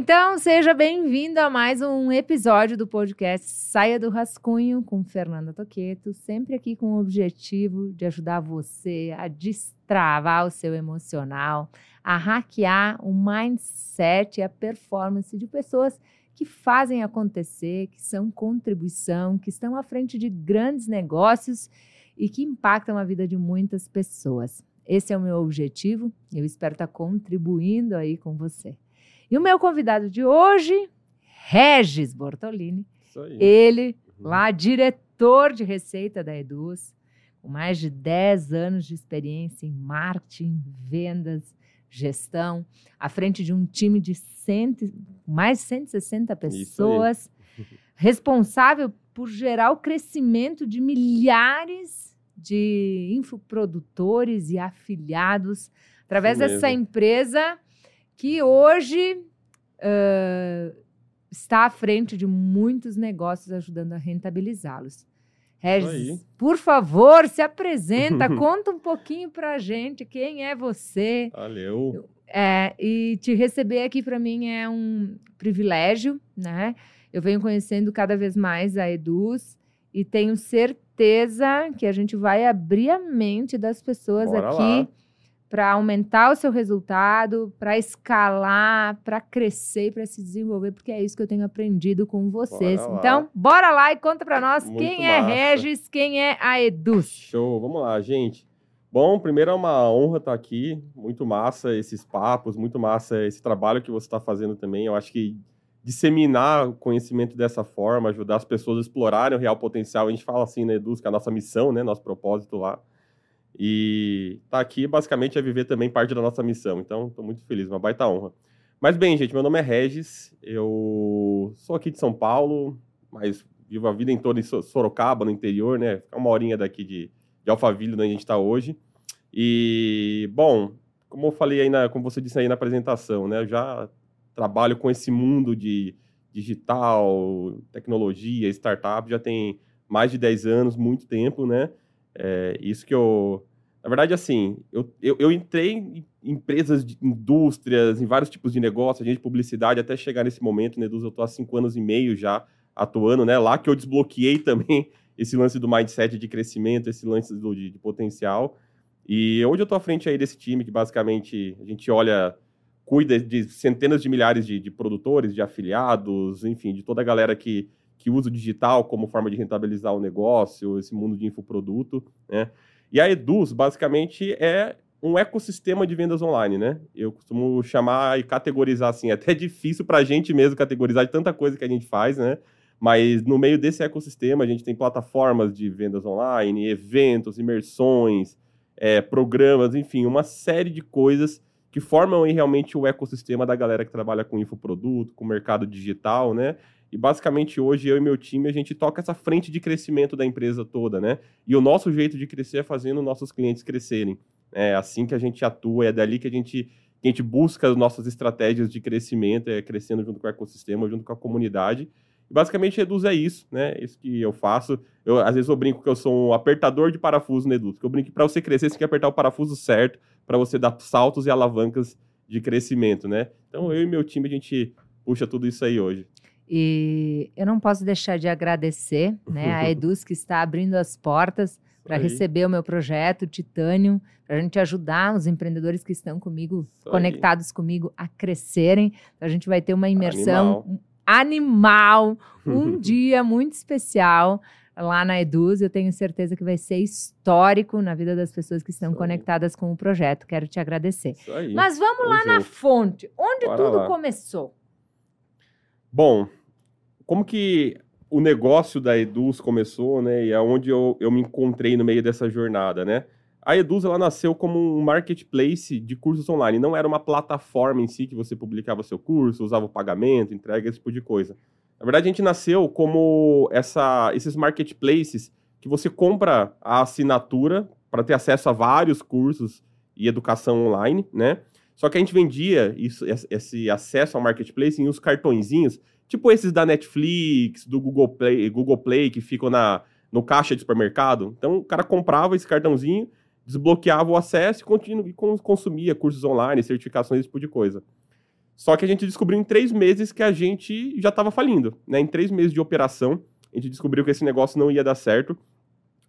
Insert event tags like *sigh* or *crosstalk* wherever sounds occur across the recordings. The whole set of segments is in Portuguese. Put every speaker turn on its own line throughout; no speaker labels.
Então, seja bem-vindo a mais um episódio do podcast Saia do Rascunho com Fernanda Toqueto, sempre aqui com o objetivo de ajudar você a destravar o seu emocional, a hackear o mindset e a performance de pessoas que fazem acontecer, que são contribuição, que estão à frente de grandes negócios e que impactam a vida de muitas pessoas. Esse é o meu objetivo e eu espero estar contribuindo aí com você. E o meu convidado de hoje, Regis Bortolini. Ele,
Uhum.
lá, diretor de receita da Eduz, com mais de 10 anos de experiência em marketing, vendas, gestão, à frente de um time de cento, mais de 160 pessoas, *laughs* responsável por gerar o crescimento de milhares de infoprodutores e afiliados através dessa empresa que hoje ah, está à frente de muitos negócios, ajudando a rentabilizá-los. Regis, por favor, se apresenta, *laughs* conta um pouquinho para a gente quem é você.
Valeu.
É, e te receber aqui para mim é um privilégio, né? Eu venho conhecendo cada vez mais a Eduz e tenho certeza que a gente vai abrir a mente das pessoas
Bora
aqui
lá.
Para aumentar o seu resultado, para escalar, para crescer para se desenvolver, porque é isso que eu tenho aprendido com vocês.
Bora.
Então, bora lá e conta para nós
Muito
quem é
massa.
Regis, quem é a Eduz.
Show. Vamos lá, gente. Bom, primeiro é uma honra estar aqui. Muito massa esses papos, muito massa esse trabalho que você está fazendo também. Eu acho que disseminar o conhecimento dessa forma, ajudar as pessoas a explorarem o real potencial. A gente fala assim, né, Eduz, que é a nossa missão, né, nosso propósito lá. E tá aqui basicamente é viver também parte da nossa missão. Então, estou muito feliz, uma baita honra. Mas bem, gente, meu nome é Regis, eu sou aqui de São Paulo, mas vivo a vida em toda em So- Sorocaba, no interior, né? Uma horinha daqui de, de Alphaville, onde a gente está hoje. E, bom, como eu falei aí, na, como você disse aí na apresentação, né? Eu já trabalho com esse mundo de digital, tecnologia, startup, já tem mais de 10 anos, muito tempo, né? É, isso que eu... Na verdade, assim, eu, eu, eu entrei em empresas, de indústrias, em vários tipos de negócio, agente de publicidade, até chegar nesse momento, né, Eduz, eu estou há cinco anos e meio já atuando, né? Lá que eu desbloqueei *laughs* também esse lance do mindset de crescimento, esse lance do, de, de potencial. E hoje eu estou à frente aí desse time que basicamente a gente olha, cuida de centenas de milhares de, de produtores, de afiliados, enfim, de toda a galera que, que usa o digital como forma de rentabilizar o negócio, esse mundo de infoproduto, né? E a Eduz, basicamente, é um ecossistema de vendas online, né? Eu costumo chamar e categorizar assim, é até *laughs* difícil para a gente mesmo categorizar de tanta coisa que a gente faz, né? Mas no meio desse ecossistema, a gente tem plataformas de vendas online, eventos, imersões, é, programas, enfim, uma série de coisas que formam aí realmente o ecossistema da galera que trabalha com infoproduto, com mercado digital, né? E basicamente hoje eu e meu time a gente toca essa frente de crescimento da empresa toda, né? E o nosso jeito de crescer é fazendo nossos clientes crescerem. É assim que a gente atua, é dali que a gente, que a gente busca as nossas estratégias de crescimento, é crescendo junto com o ecossistema, junto com a comunidade. E basicamente Eduz é isso, né? Isso que eu faço. Eu, às vezes eu brinco que eu sou um apertador de parafuso no Eduz, que eu brinco que para você crescer, você tem que apertar o parafuso certo para você dar saltos e alavancas de crescimento, né? Então eu e meu time a gente puxa tudo isso aí hoje.
E eu não posso deixar de agradecer né, a *laughs* Eduz que está abrindo as portas para
aí.
receber o meu projeto Titânio, para a gente ajudar os empreendedores que estão comigo,
Isso aí.
conectados comigo, a crescerem. Então, a gente vai ter uma imersão animal, *laughs* um dia muito especial lá na Eduz. Eu tenho certeza que vai ser histórico na vida das pessoas que estão
Isso aí.
conectadas com o projeto. Quero te agradecer.
Aí.
Mas vamos lá na fonte, onde
Bora
tudo
lá.
começou.
Bom, como que o negócio da Eduz começou, né? E é onde eu, eu me encontrei no meio dessa jornada, né? A Eduz, ela nasceu como um marketplace de cursos online. Não era uma plataforma em si que você publicava seu curso, usava o pagamento, entrega, esse tipo de coisa. Na verdade, a gente nasceu como essa, esses marketplaces que você compra a assinatura para ter acesso a vários cursos e educação online, né? Só que a gente vendia isso, esse- esse acesso ao marketplace em uns cartõezinhos, tipo esses da Netflix, do Google Play, Google Play que ficam na, no caixa de supermercado. Então o cara comprava esse cartãozinho, desbloqueava o acesso e, continu, e con- consumia cursos online, certificações, esse tipo de coisa. Só que a gente descobriu em três meses que a gente já estava falindo, né? Em três meses de operação, a gente descobriu que esse negócio não ia dar certo,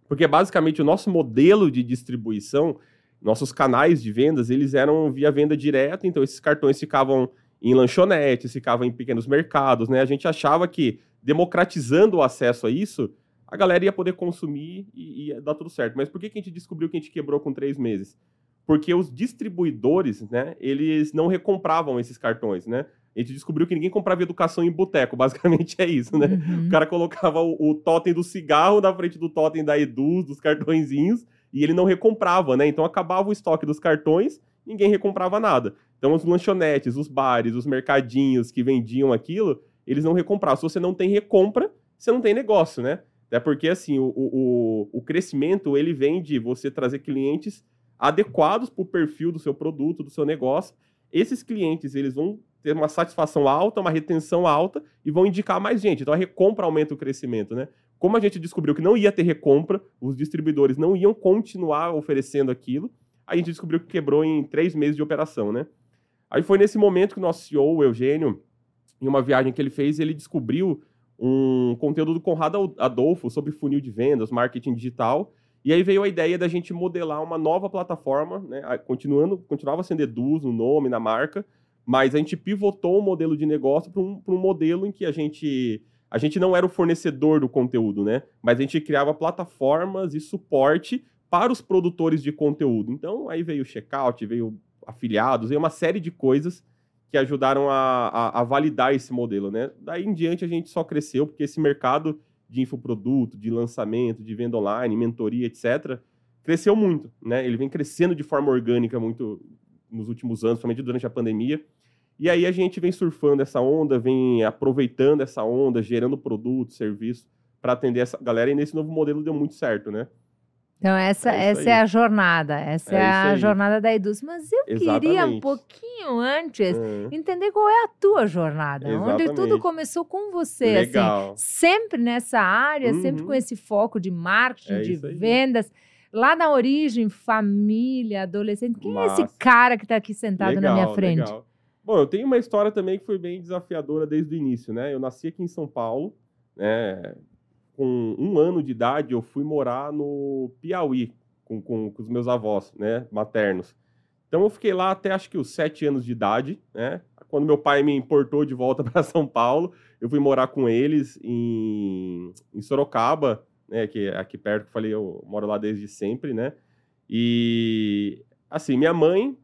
porque basicamente o nosso modelo de distribuição, nossos canais de vendas, eles eram via venda direta, então esses cartões ficavam em lanchonetes, ficavam em pequenos mercados, né? A gente achava que democratizando o acesso a isso, a galera ia poder consumir e ia dar tudo certo. Mas por que, que a gente descobriu que a gente quebrou com três meses? Porque os distribuidores, né, eles não recompravam esses cartões, né? A gente descobriu que ninguém comprava educação em boteco, *laughs* basicamente é isso, né? Uhum. O cara colocava o, o totem do cigarro na frente do totem da Eduz, dos cartõezinhos, e ele não recomprava, né? Então acabava o estoque dos cartões, ninguém recomprava nada. Então os lanchonetes, os bares, os mercadinhos que vendiam aquilo, eles não recompravam. Se você não tem recompra, você não tem negócio, né? Até porque, assim, o, o, o crescimento, ele vem de você trazer clientes adequados para o perfil do seu produto, do seu negócio. Esses clientes, eles vão ter uma satisfação alta, uma retenção alta e vão indicar mais gente. Então, a recompra aumenta o crescimento, né? Como a gente descobriu que não ia ter recompra, os distribuidores não iam continuar oferecendo aquilo, a gente descobriu que quebrou em três meses de operação, né? Aí foi nesse momento que o nosso CEO, o Eugênio, em uma viagem que ele fez, ele descobriu um conteúdo do Conrado Adolfo sobre funil de vendas, marketing digital, e aí veio a ideia da gente modelar uma nova plataforma, né? Continuando, continuava sendo Eduz no nome, na marca, mas a gente pivotou o modelo de negócio para um, um modelo em que a gente a gente não era o fornecedor do conteúdo, né? Mas a gente criava plataformas e suporte para os produtores de conteúdo. Então, aí veio o checkout, veio afiliados, veio uma série de coisas que ajudaram a, a, a, validar esse modelo, né? Daí em diante a gente só cresceu, porque esse mercado de infoproduto, de lançamento, de venda online, mentoria, etc., cresceu muito, né? Ele vem crescendo de forma orgânica muito nos últimos anos, principalmente durante a pandemia. E aí a gente vem surfando essa onda, vem aproveitando essa onda, gerando produto, serviço para atender essa galera. E nesse novo modelo deu muito certo, né?
Então, essa é, essa é a jornada, essa é, é a jornada da Eduz. Mas eu Exatamente. queria um pouquinho antes uhum. entender qual é a tua jornada, Exatamente. onde tudo começou com você, assim, Legal. assim, sempre nessa área, uhum. sempre com esse foco de marketing, é de vendas. Lá na origem, família, adolescente. Quem Massa. é esse cara que está aqui sentado legal, na minha frente? Legal.
Bom, eu tenho uma história também que foi bem desafiadora desde o início, né? Eu nasci aqui em São Paulo, né? Com um ano de idade, eu fui morar no Piauí com, com, com, os meus avós, né, maternos. Então eu fiquei lá até acho que os sete anos de idade, né? Quando meu pai me importou de volta *laughs* para São Paulo, eu fui morar com eles em, em Sorocaba, né? Que é aqui perto, que eu falei, eu moro lá desde sempre, né? E assim, minha mãe,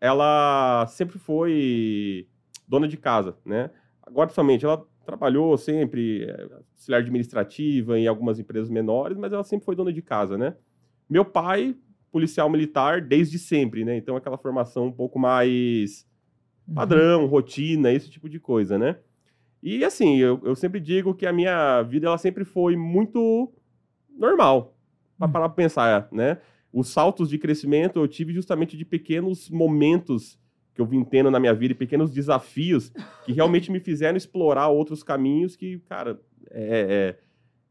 ela sempre foi dona de casa, né? Agora, somente, ela trabalhou sempre é, auxiliar administrativa em algumas empresas menores, mas ela sempre foi dona de casa, né? Meu pai, policial militar desde sempre, né? Então aquela formação um pouco mais uhum. padrão, uhum. rotina, esse tipo de coisa, né? E assim, eu, eu sempre digo que a minha vida ela sempre foi muito normal, para uhum. parar para pensar, né? Os saltos de crescimento eu tive justamente de pequenos momentos que eu vim tendo na minha vida e pequenos desafios que realmente me fizeram explorar outros caminhos que, cara, é,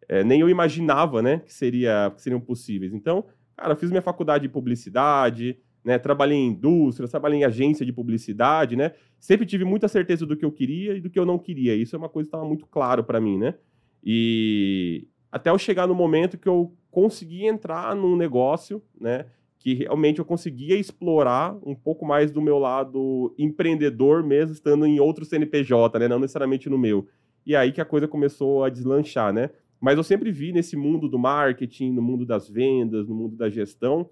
é, é, nem eu imaginava, né, que, seria, que seriam possíveis. Então, cara, fiz minha faculdade de publicidade, né, trabalhei em indústria, trabalhei em agência de publicidade, né, sempre tive muita certeza do que eu queria e do que eu não queria. Isso é uma coisa que estava muito claro para mim, né, e até eu chegar no momento que eu consegui entrar num negócio, né, que realmente eu conseguia explorar um pouco mais do meu lado empreendedor, mesmo estando em outro CNPJ, né? Não necessariamente no meu. E aí que a coisa começou a deslanchar, né? Mas eu sempre vi nesse mundo do marketing, no mundo das vendas, no mundo da gestão,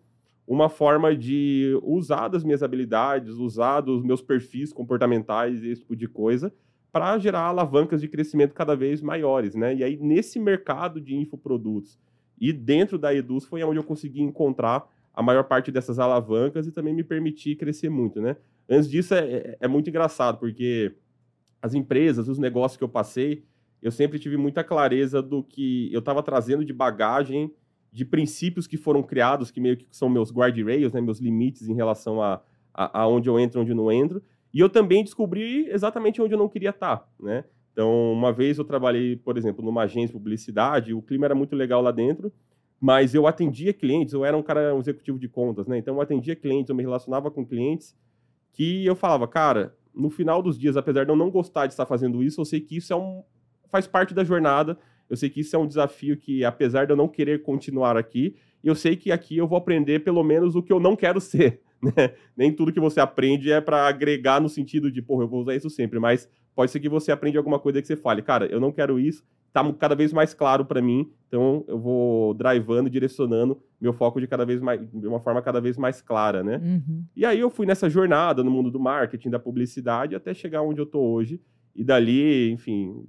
uma forma de usar das minhas habilidades, usar dos meus perfis comportamentais, esse tipo de coisa, para gerar alavancas de crescimento cada vez maiores, né? E aí, nesse mercado de infoprodutos e dentro da Eduz, foi onde eu consegui encontrar a maior parte dessas alavancas e também me permitir crescer muito, né? Antes disso, é, é, é muito engraçado, porque as empresas, os negócios que eu passei, eu sempre tive muita clareza do que eu estava trazendo de bagagem, de princípios que foram criados, que meio que são meus guardrails, né, meus limites em relação a, a, a onde eu entro, onde eu não entro. E eu também descobri exatamente onde eu não queria estar, né? Então, uma vez eu trabalhei, por exemplo, numa agência de publicidade, o clima era muito legal lá dentro, mas eu atendia clientes, eu era um cara, um executivo de contas, né? Então eu atendia clientes, eu me relacionava com clientes que eu falava, cara, no final dos dias, apesar de eu não gostar de estar fazendo isso, eu sei que isso é um faz parte da jornada. Eu sei que isso é um desafio que, apesar de eu não querer continuar aqui, eu sei que aqui eu vou aprender pelo menos o que eu não quero *laughs* ser. Né? Nem tudo que você aprende é para agregar no sentido de, porra, eu vou usar isso sempre, mas pode ser que você aprenda alguma coisa que você fale, cara, eu não quero isso, tá cada vez mais claro para mim, então eu vou drivando, direcionando meu foco de cada vez mais, de uma forma cada vez mais clara, né? Uhum. E aí eu fui nessa jornada no mundo do marketing, da publicidade, até chegar onde eu tô hoje, e dali, enfim,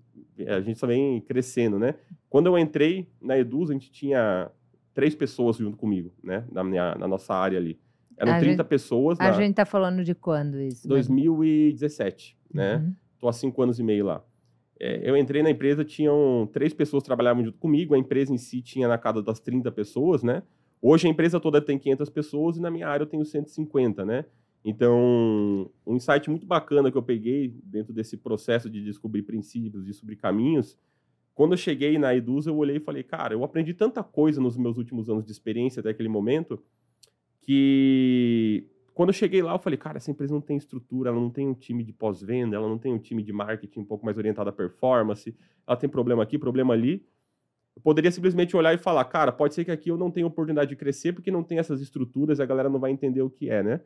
a gente só vem crescendo, né? Quando eu entrei na Eduz, a gente tinha três pessoas junto comigo, né? Na, minha, na nossa área ali. Eram a 30 gente, pessoas.
A na... gente tá falando de quando isso?
2017, né? Uhum. Tô há cinco anos e meio lá. É, eu entrei na empresa, tinham três pessoas que trabalhavam junto comigo, a empresa em si tinha na casa das 30 pessoas, né? Hoje a empresa toda tem 500 pessoas e na minha área eu tenho 150, né? Então, um insight muito bacana que eu peguei dentro desse processo de descobrir princípios, de descobrir caminhos, quando eu cheguei na Eduz, eu olhei e falei, cara, eu aprendi tanta coisa nos meus últimos anos de experiência até aquele momento, que quando eu cheguei lá, eu falei, cara, essa empresa não tem estrutura, ela não tem um time de pós-venda, ela não tem um time de marketing um pouco mais orientado à performance, ela tem problema aqui, problema ali. Eu poderia simplesmente olhar e falar, cara, pode ser que aqui eu não tenha oportunidade de crescer porque não tem essas estruturas e a galera não vai entender o que é, né?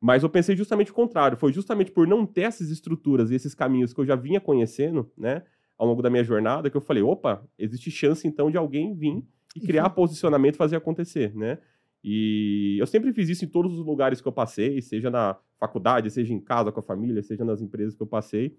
Mas eu pensei justamente o contrário. Foi justamente por não ter essas estruturas e esses caminhos que eu já vinha conhecendo, né, ao longo da minha jornada, que eu falei, opa, existe chance então de alguém vir e criar posicionamento, fazer acontecer, né? E eu sempre fiz isso em todos os lugares que eu passei, seja na faculdade, seja em casa com a família, seja nas empresas que eu passei.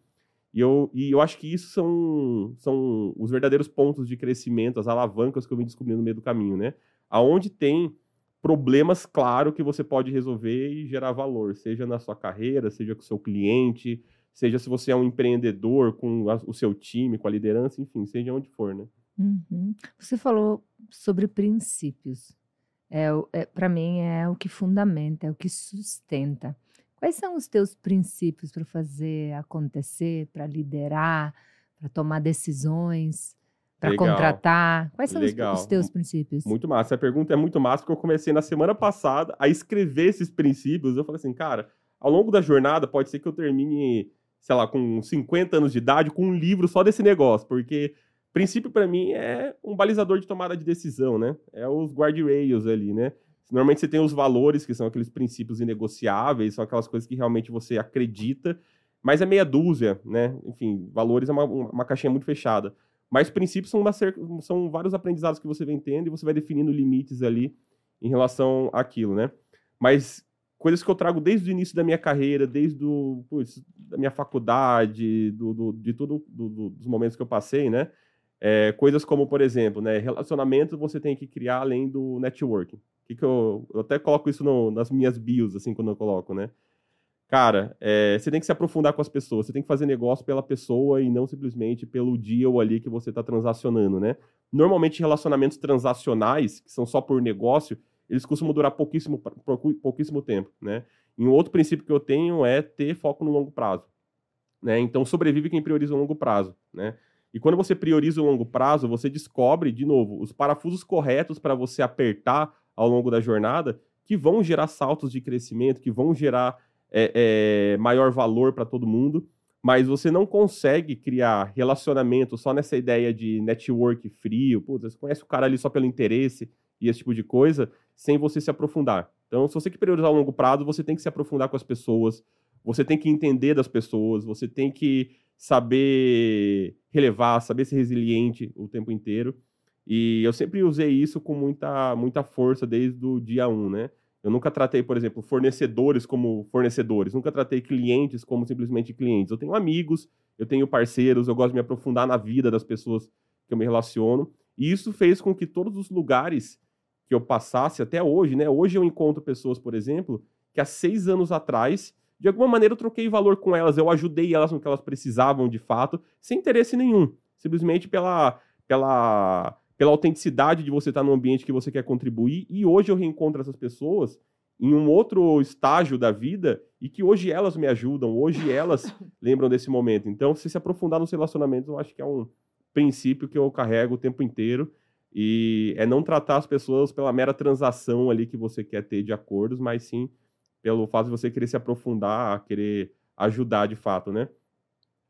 E eu, e eu acho que isso são, são os verdadeiros pontos de crescimento, as alavancas que eu vim descobrindo no meio do caminho, né? Aonde tem problemas, claro, que você pode resolver e gerar valor, seja na sua carreira, seja com o seu cliente, seja se você é um empreendedor com a, o seu time, com a liderança, enfim, seja onde for, né?
Uhum. Você falou sobre princípios. É, é para mim é o que fundamenta, é o que sustenta. Quais são os teus princípios para fazer acontecer, para liderar, para tomar decisões? para contratar? Quais são Legal. os, teus princípios?
Muito massa. Essa pergunta é muito massa, porque eu comecei na semana passada a escrever esses princípios. Eu falei assim, cara, ao longo da jornada, pode ser que eu termine, sei lá, com 50 anos de idade, com um livro só desse negócio, porque princípio para mim é um balizador de tomada de decisão, né? É os guardrails ali, né? Normalmente você tem os valores, que são aqueles princípios inegociáveis, são aquelas coisas que realmente você acredita, mas é meia dúzia, né? Enfim, valores é uma, uma caixinha muito fechada. Mas princípios são, uma, são vários aprendizados que você vem tendo e você vai definindo limites ali em relação àquilo, né? Mas coisas que eu trago desde o início da minha carreira, desde do, putz, da minha faculdade, do, do de tudo, do, dos momentos que eu passei, né? É, coisas como, por exemplo, né, relacionamento você tem que criar além do networking. Que que eu, eu até coloco isso no, nas minhas bios, assim, quando eu coloco, né? cara, é, você tem que se aprofundar com as pessoas, você tem que fazer negócio pela pessoa e não simplesmente pelo deal ali que você está transacionando, né? Normalmente, relacionamentos transacionais, que são só por negócio, eles costumam durar pouquíssimo, pouquíssimo tempo, né? E um outro princípio que eu tenho é ter foco no longo prazo, né? Então, sobrevive quem prioriza o longo prazo, né? E quando você prioriza o longo prazo, você descobre, de novo, os parafusos corretos para você apertar ao longo da jornada que vão gerar saltos de crescimento, que vão gerar é, é, maior valor para todo mundo, mas você não consegue criar relacionamento só nessa ideia de network frio, putz, você conhece o cara ali só pelo interesse e esse tipo de coisa, sem você se aprofundar. Então, se você quer priorizar o longo prazo, você tem que se aprofundar com as pessoas, você tem que entender das pessoas, você tem que saber relevar, saber ser resiliente o tempo inteiro. E eu sempre usei isso com muita, muita força desde o dia 1, né? Eu nunca tratei, por exemplo, fornecedores como fornecedores, nunca tratei clientes como simplesmente clientes. Eu tenho amigos, eu tenho parceiros, eu gosto de me aprofundar na vida das pessoas que eu me relaciono. E isso fez com que todos os lugares que eu passasse até hoje, né? Hoje eu encontro pessoas, por exemplo, que há seis anos atrás, de alguma maneira eu troquei valor com elas, eu ajudei elas no que elas precisavam de fato, sem interesse nenhum. Simplesmente pela, pela pela autenticidade de você estar no ambiente que você quer contribuir. E hoje eu reencontro essas pessoas em um outro estágio da vida e que hoje elas me ajudam, hoje elas *laughs* lembram desse momento. Então, se se aprofundar nos relacionamentos, eu acho que é um princípio que eu carrego o tempo inteiro e é não tratar as pessoas pela mera transação ali que você quer ter de acordos, mas sim pelo fato de você querer se aprofundar, querer ajudar de fato, né?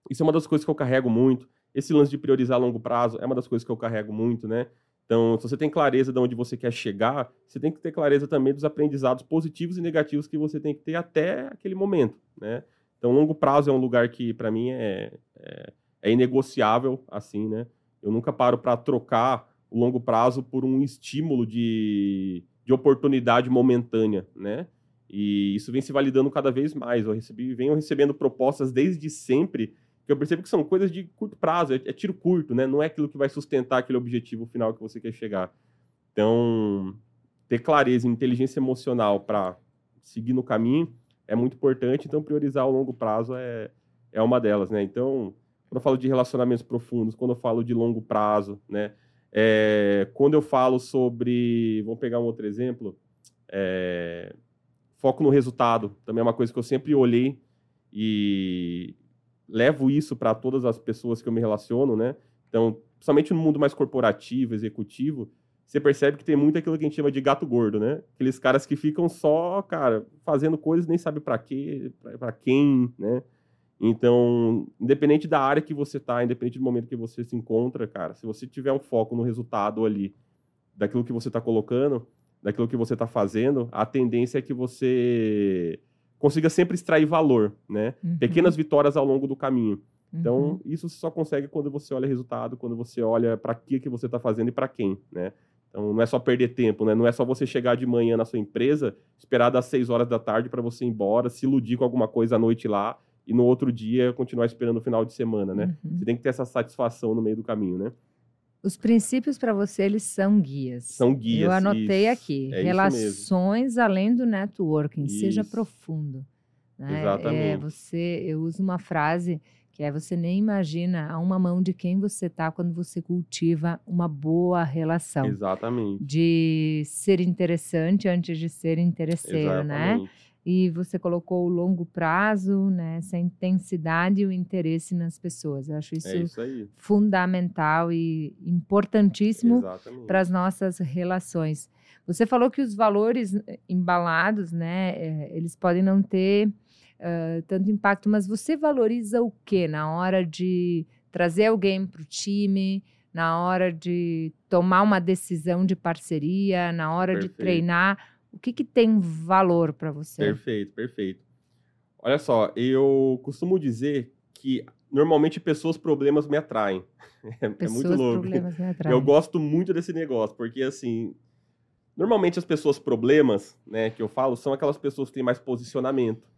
Isso é uma das coisas que eu carrego muito. Esse lance de priorizar a longo prazo é uma das coisas que eu carrego muito, né? Então, se você tem clareza de onde você quer chegar, você tem que ter clareza também dos aprendizados positivos e negativos que você tem que ter até aquele momento, né? Então, longo prazo é um lugar que, para mim, é, é, é, inegociável, assim, né? Eu nunca paro para trocar o longo prazo por um estímulo de, de oportunidade momentânea, né? E isso vem se validando cada vez mais. Eu recebi, venho recebendo propostas desde sempre que eu percebo que são coisas de curto prazo, é, é, tiro curto, né? Não é aquilo que vai sustentar aquele objetivo final que você quer chegar. Então, ter clareza inteligência emocional para seguir no caminho é muito importante. Então, priorizar o longo prazo é, é uma delas, né? Então, quando eu falo de relacionamentos profundos, quando eu falo de longo prazo, né? É, quando eu falo sobre, vamos pegar um outro exemplo, é, foco no resultado, também é uma coisa que eu sempre olhei e levo isso para todas as pessoas que eu me relaciono, né? Então, principalmente no mundo mais corporativo, executivo, você percebe que tem muito aquilo que a gente chama de gato gordo, né? Aqueles caras que ficam só, cara, fazendo coisas nem sabe para quê, para quem, né? Então, independente da área que você tá, independente do momento que você se encontra, cara, se você tiver um foco no resultado ali daquilo que você está colocando, daquilo que você está fazendo, a tendência é que você consiga sempre extrair valor, né? Uhum. Pequenas vitórias ao longo do caminho. Então, uhum. isso você só consegue quando você olha resultado, quando você olha para que que você está fazendo e para quem, né? Então, não é só perder tempo, né? Não é só você chegar de manhã na sua empresa, esperar das 6 horas da tarde para você ir embora, se iludir com alguma coisa à noite lá e no outro dia continuar esperando o final de semana, né? Uhum. Você tem que ter essa satisfação no meio do caminho, né?
Os princípios para você, eles são guias.
São guias.
Eu anotei isso. aqui. É Relações além do networking, isso. seja profundo. Né?
Exatamente.
É, você, eu uso uma frase que é você nem imagina a uma mão de quem você está quando você cultiva uma boa relação.
Exatamente.
De ser interessante antes de ser interesseiro, né? Exatamente. né? E você colocou o longo prazo, né, essa intensidade e o interesse nas pessoas. Eu acho isso, é
isso
fundamental e importantíssimo para as nossas relações. Você falou que os valores eh, embalados, né, é, eles podem não ter uh, tanto impacto, mas você valoriza o que na hora de trazer alguém para o time, na hora de tomar uma decisão de parceria, na hora Perfeito. de treinar? O que, que tem valor para você?
Perfeito, perfeito. Olha só, eu costumo dizer que normalmente pessoas problemas me atraem. *laughs* É, pessoas, é muito louco. Problemas me atraem. Eu gosto muito desse negócio, porque assim, normalmente as pessoas problemas, né, que eu falo, são aquelas pessoas que têm mais posicionamento,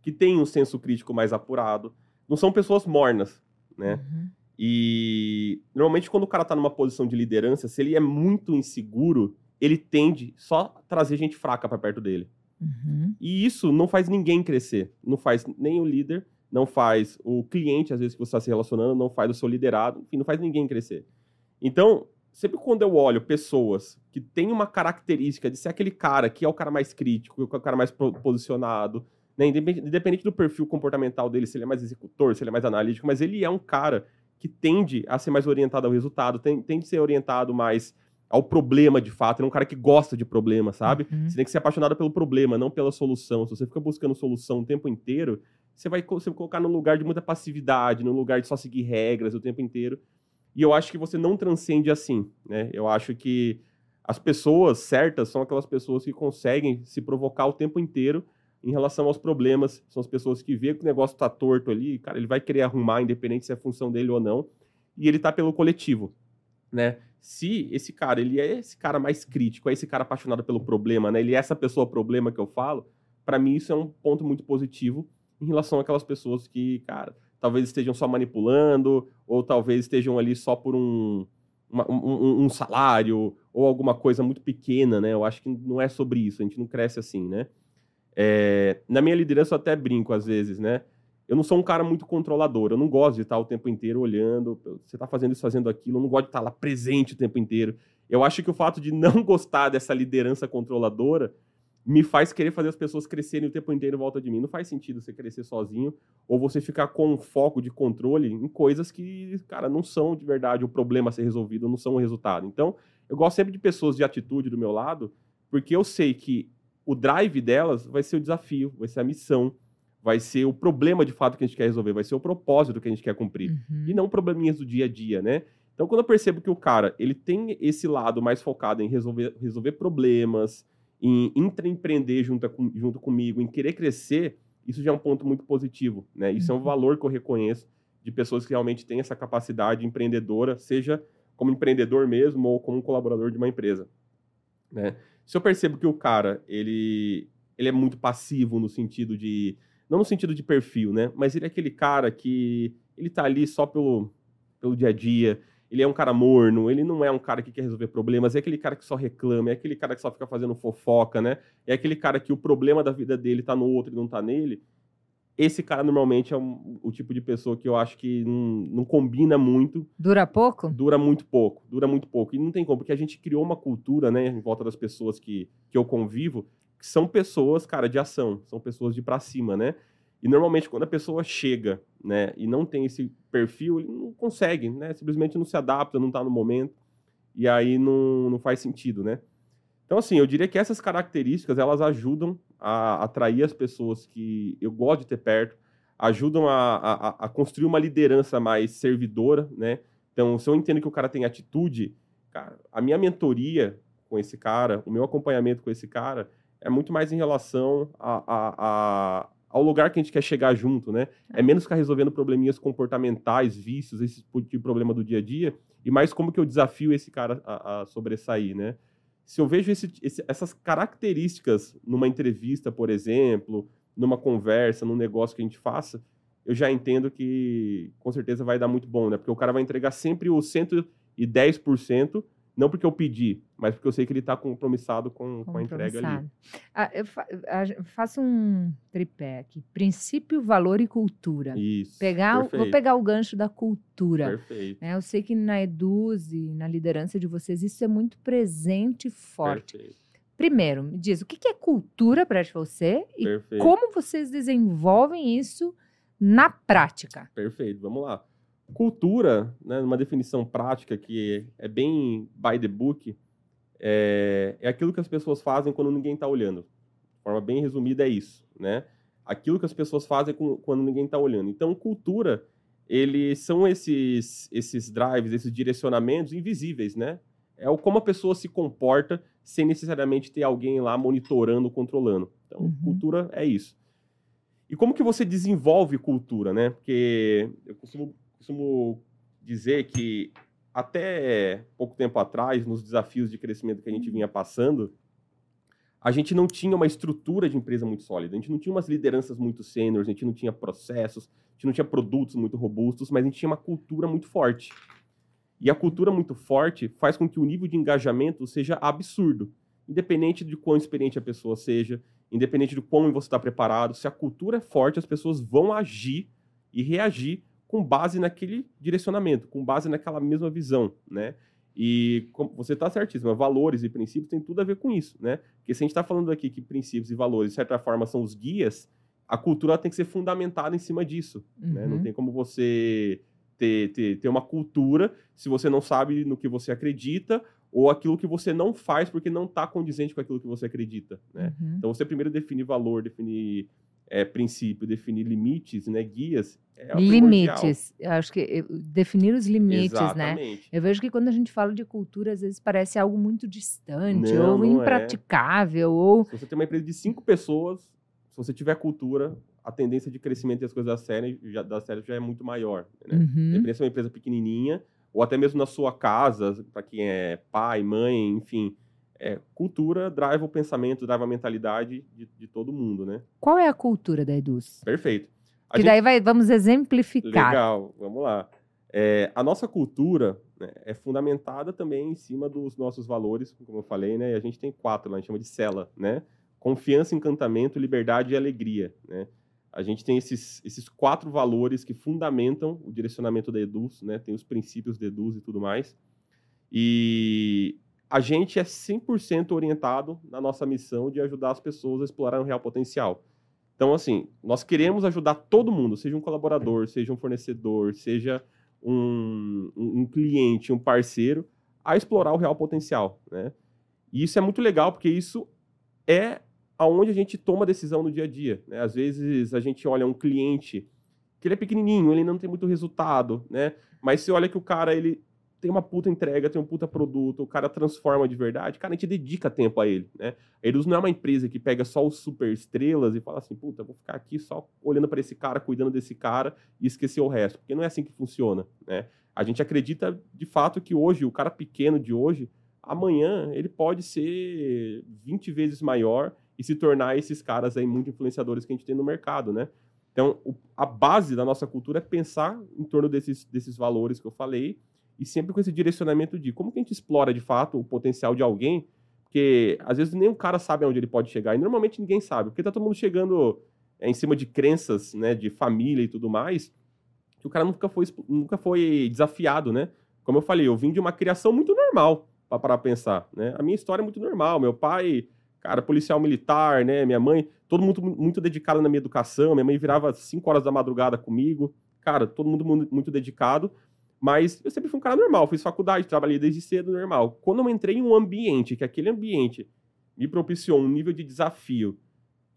que têm um senso crítico mais apurado, não são pessoas mornas, né? Uhum. E normalmente quando o cara tá numa posição de liderança, se ele é muito inseguro, ele tende só a trazer gente fraca para perto dele. Uhum. E isso não faz ninguém crescer. Não faz nem o líder, não faz o cliente, às vezes, que você está se relacionando, não faz o seu liderado, enfim, não faz ninguém crescer. Então, sempre quando eu olho pessoas que têm uma característica de ser aquele cara que é o cara mais crítico, que é o cara mais posicionado, né, independente do perfil comportamental dele, se ele é mais executor, se ele é mais analítico, mas ele é um cara que tende a ser mais orientado ao resultado, tende a ser orientado mais ao problema de fato. Ele é um cara que gosta de problema, sabe? Uhum. Você tem que ser apaixonado pelo problema, não pela solução. Se você fica buscando solução o tempo inteiro, você vai, vai colocar num lugar de muita passividade, num lugar de só seguir regras o tempo inteiro. E eu acho que você não transcende assim, né? Eu acho que as pessoas certas são aquelas pessoas que conseguem se provocar o tempo inteiro em relação aos problemas. São as pessoas que vê que o negócio está torto ali, cara, ele vai querer arrumar, independente se é função dele ou não. E ele tá pelo coletivo, né? se esse cara, ele é esse cara mais crítico, é esse cara apaixonado pelo problema, né? Ele é essa pessoa problema que eu falo, para mim isso é um ponto muito positivo em relação àquelas pessoas que, cara, talvez estejam só manipulando, ou talvez estejam ali só por um, uma, um, um, salário, ou alguma coisa muito pequena, né? Eu acho que não é sobre isso, a gente não cresce assim, né? É, na minha liderança eu até brinco às vezes, né? Eu não sou um cara muito controlador. Eu não gosto de estar o tempo inteiro olhando. Você está fazendo isso, fazendo aquilo. Eu não gosto de estar lá presente o tempo inteiro. Eu acho que o fato de não *laughs* gostar dessa liderança controladora me faz querer fazer as pessoas crescerem o tempo inteiro em volta de mim. Não faz sentido você crescer sozinho ou você ficar com um foco de controle em coisas que, cara, não são de verdade o problema a ser resolvido, não são o resultado. Então, eu gosto sempre de pessoas de atitude do meu lado, porque eu sei que o drive delas vai ser o desafio, vai ser a missão vai ser o problema de fato que a gente quer resolver, vai ser o propósito que a gente quer cumprir.
Uhum.
E não probleminhas do dia a dia, né? Então, quando eu percebo que o cara ele tem esse lado mais focado em resolver, resolver problemas, em intraempreender junto, com, junto comigo, em querer crescer, isso já é um ponto muito positivo, né? Isso uhum. é um valor que eu reconheço de pessoas que realmente têm essa capacidade empreendedora, seja como empreendedor mesmo ou como colaborador de uma empresa, né? Se eu percebo que o cara, ele, ele é muito passivo no sentido de não no sentido de perfil, né? Mas ele é aquele cara que ele tá ali só pelo, pelo dia a dia. Ele é um cara morno, ele não é um cara que quer resolver problemas, é aquele cara que só reclama, é aquele cara que só fica fazendo fofoca, né? É aquele cara que o problema da vida dele tá no outro e não tá nele. Esse cara normalmente é um, o tipo de pessoa que eu acho que não, não combina muito.
Dura pouco?
Dura muito pouco, dura muito pouco. E não tem como, porque a gente criou uma cultura, né, em volta das pessoas que, que eu convivo, que são pessoas, cara, de ação, são pessoas de para cima, né? E normalmente quando a pessoa chega, né, e não tem esse perfil, ele não consegue, né? Simplesmente não se adapta, não está no momento, e aí não, não faz sentido, né? Então, assim, eu diria que essas características, elas ajudam a atrair as pessoas que eu gosto de ter perto, ajudam a, a, a construir uma liderança mais servidora, né? Então, se eu entendo que o cara tem atitude, cara, a minha mentoria com esse cara, o meu acompanhamento com esse cara, é muito mais em relação a, a, a, ao lugar que a gente quer chegar junto, né? É, é menos ficar resolvendo probleminhas comportamentais, vícios, esse tipo de problema do dia a dia, e mais como que eu desafio esse cara a, a sobressair, né? Se eu vejo esse, esse, essas características numa entrevista, por exemplo, numa conversa, num negócio que a gente faça, eu já entendo que com certeza vai dar muito bom, né? Porque o cara vai entregar sempre o 110% não porque eu pedi, mas porque eu sei que ele está compromissado com, com a entrega ali.
Ah, eu, fa faço um tripé aqui: princípio, valor e cultura.
Isso.
Pegar, vou pegar o gancho da cultura.
Perfeito.
É, eu sei que na Eduz e na liderança de vocês isso é muito presente e forte.
Perfeito.
Primeiro, me diz o que é cultura para você e Perfeito. como vocês desenvolvem isso na prática.
Perfeito, vamos lá. Cultura, né, uma definição prática que é bem by the book, é, é aquilo que as pessoas fazem quando ninguém está olhando. De forma bem resumida, é isso. Né? Aquilo que as pessoas fazem quando ninguém está olhando. Então, cultura, eles são esses, esses drives, esses direcionamentos invisíveis, né? É o como a pessoa se comporta sem necessariamente ter alguém lá monitorando, controlando. Então, uhum. cultura é isso. E como que você desenvolve cultura, né? Porque eu costumo costumo dizer que até pouco tempo atrás, nos desafios de crescimento que a gente vinha passando, a gente não tinha uma estrutura de empresa muito sólida, a gente não tinha umas lideranças muito sêniores, a gente não tinha processos, a gente não tinha produtos muito robustos, mas a gente tinha uma cultura muito forte. E a cultura muito forte faz com que o nível de engajamento seja absurdo. Independente de quão experiente a pessoa seja, independente de como você está preparado, se a cultura é forte, as pessoas vão agir e reagir com base naquele direcionamento, com base naquela mesma visão, né? E você está certíssimo, valores e princípios tem tudo a ver com isso, né? Porque se a gente está falando aqui que princípios e valores, de certa forma, são os guias, a cultura tem que ser fundamentada em cima disso, uhum. né? Não uhum. tem como você ter, ter, ter uma cultura se você não sabe no que você acredita ou aquilo que você não faz porque não está condizente com aquilo que você acredita, né? Uhum. Então, você primeiro definir valor, definir é, princípio, definir limites, né, guias. É
limites. Eu acho que definir os limites, né? Exatamente. né? Eu vejo que quando a gente fala de cultura, às vezes parece algo muito distante não, ou não é. impraticável. É. Ou...
Se você tem uma empresa de cinco pessoas, se você tiver cultura, a tendência de crescimento das coisas da série já, da série já é muito maior. Né? Uhum. Dependendo se é uma empresa pequenininha, ou até mesmo na sua casa, para quem é pai, mãe, enfim é, cultura drive o pensamento, drive a mentalidade de, de, todo mundo, né?
Qual é a cultura da Eduz?
Perfeito.
A que gente... daí vai, vamos exemplificar.
Legal, vamos lá. É, a nossa cultura né, é fundamentada também em cima dos nossos valores, como eu falei, né? E a gente tem quatro, lá, a gente chama de cela, né? Confiança, encantamento, liberdade e alegria, né? A gente tem esses, esses quatro valores que fundamentam o direcionamento da Eduz, né? Tem os princípios da Eduz e tudo mais. E a gente é 100% orientado na nossa missão de ajudar as pessoas a explorar o real potencial. Então, assim, nós queremos ajudar todo mundo, seja um colaborador, seja um fornecedor, seja um, um cliente, um parceiro, a explorar o real potencial, né? E isso é muito legal, porque isso é aonde a gente toma decisão no dia a dia. Né? Às vezes a gente olha um cliente que ele é pequenininho, ele não tem muito resultado, né? Mas você olha que o cara ele tem uma puta entrega, tem um puta produto, o cara transforma de verdade, cara, a gente dedica tempo a ele, né? Eles não é uma empresa que pega só os super estrelas e fala assim, puta, vou ficar aqui só olhando para esse cara, cuidando desse cara e esquecer o resto, porque não é assim que funciona, né? A gente acredita de fato que hoje, o cara pequeno de hoje, amanhã ele pode ser 20 vezes maior e se tornar esses caras aí muito influenciadores que a gente tem no mercado, né? Então, a base da nossa cultura é pensar em torno desses, desses valores que eu falei e sempre com esse direcionamento de como que a gente explora de fato o potencial de alguém, porque às vezes nem o cara sabe onde ele pode chegar e normalmente ninguém sabe, porque tá todo mundo chegando é, em cima de crenças, né, de família e tudo mais, que o cara nunca foi, nunca foi desafiado, né? Como eu falei, eu vim de uma criação muito normal, para parar pensar, né? A minha história é muito normal, meu pai cara, policial militar, né? Minha mãe, todo mundo muito dedicado na minha educação. Minha mãe virava 5 horas da madrugada comigo. Cara, todo mundo muito dedicado. Mas eu sempre fui um cara normal, fiz faculdade, trabalhei desde cedo normal. Quando eu entrei em um ambiente, que aquele ambiente me propiciou um nível de desafio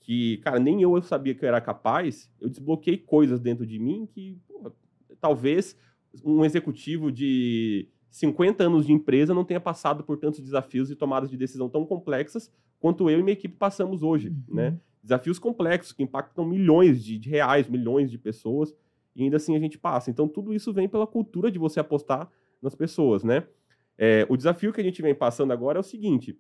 que, cara, nem eu, eu sabia que eu era capaz, eu desbloqueei coisas dentro de mim que, porra, talvez um executivo de 50 anos de empresa não tenha passado por tantos desafios e tomadas de decisão tão complexas quanto eu e minha equipe passamos hoje, uhum. né? Desafios complexos que impactam milhões de, de, reais, milhões de pessoas, e ainda assim a gente passa. Então, tudo isso vem pela cultura de você apostar nas pessoas, né? É, o desafio que a gente vem passando agora é o seguinte: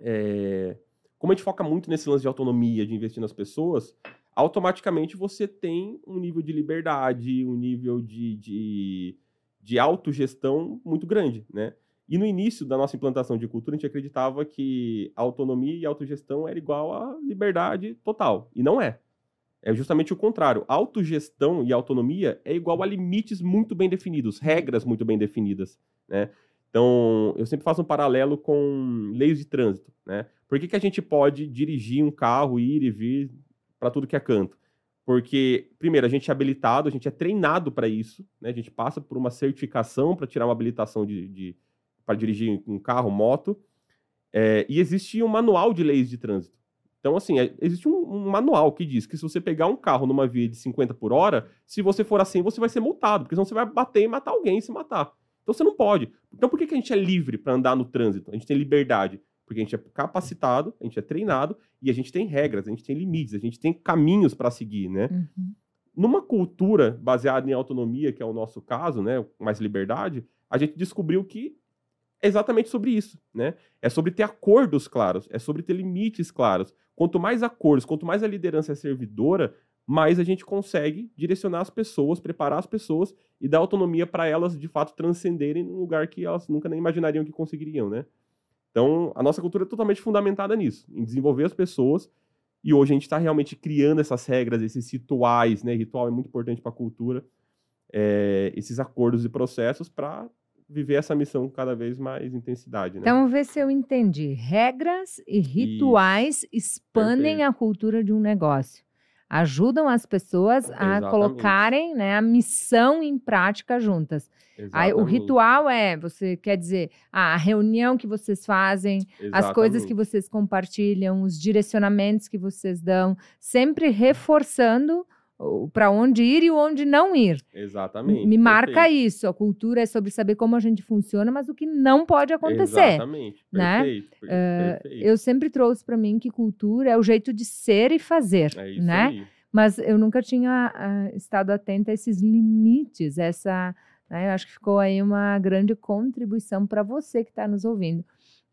é, como a gente foca muito nesse lance de autonomia, de investir nas pessoas, automaticamente você tem um nível de liberdade, um nível de, de de autogestão muito grande, né? E no início da nossa implantação de cultura, a gente acreditava que autonomia e autogestão era igual a liberdade total. E não é. É justamente o contrário. Autogestão e autonomia é igual a limites muito bem definidos, regras muito bem definidas, né? Então, eu sempre faço um paralelo com leis de trânsito, né? Por que, que a gente pode dirigir um carro, ir e vir para tudo que é canto? Porque, primeiro, a gente é habilitado, a gente é treinado para isso, né? A gente passa por uma certificação para tirar uma habilitação de, de para dirigir um carro, moto. É, e existe um manual de leis de trânsito. Então, assim, é, existe um, um, manual que diz que se você pegar um carro numa via de 50 por hora, se você for assim, você vai ser multado, porque senão você vai bater e matar alguém e se matar. Então você não pode. Então por que, que a gente é livre para andar no trânsito? A gente tem liberdade. Porque a gente é capacitado, a gente é treinado e a gente tem regras, a gente tem limites, a gente tem caminhos para seguir, né? Uhum. Numa cultura baseada em autonomia, que é o nosso caso, né, mais liberdade, a gente descobriu que é exatamente sobre isso, né? É sobre ter acordos claros, é sobre ter limites claros. Quanto mais acordos, quanto mais a liderança é servidora, mais a gente consegue direcionar as pessoas, preparar as pessoas e dar autonomia para elas de fato transcenderem num lugar que elas nunca nem imaginariam que conseguiriam, né? Então, a nossa cultura é totalmente fundamentada nisso, em desenvolver as pessoas. E hoje a gente está realmente criando essas regras, esses rituais, né? Ritual é muito importante para a cultura, é, esses acordos e processos para viver essa missão com cada vez mais intensidade. Né?
Então, vamos ver se eu entendi. Regras e rituais expandem Perfeito. a cultura de um negócio ajudam as pessoas a colocarem né, a missão em prática juntas. Aí, o ritual é, você quer dizer, a reunião que vocês fazem, Exatamente. as coisas que vocês compartilham, os direcionamentos que vocês dão, sempre reforçando para onde ir e onde não ir.
Exatamente.
Me marca perfeito. isso. A cultura é sobre saber como a gente funciona, mas o que não pode acontecer.
Exatamente. Né? Perfeito. Uh, perfeito.
Eu sempre trouxe para mim que cultura é o jeito de ser e fazer, é isso né? Aí. Mas eu nunca tinha uh, estado atenta a esses limites, essa, né? Eu acho que ficou aí uma grande contribuição para você que está nos ouvindo.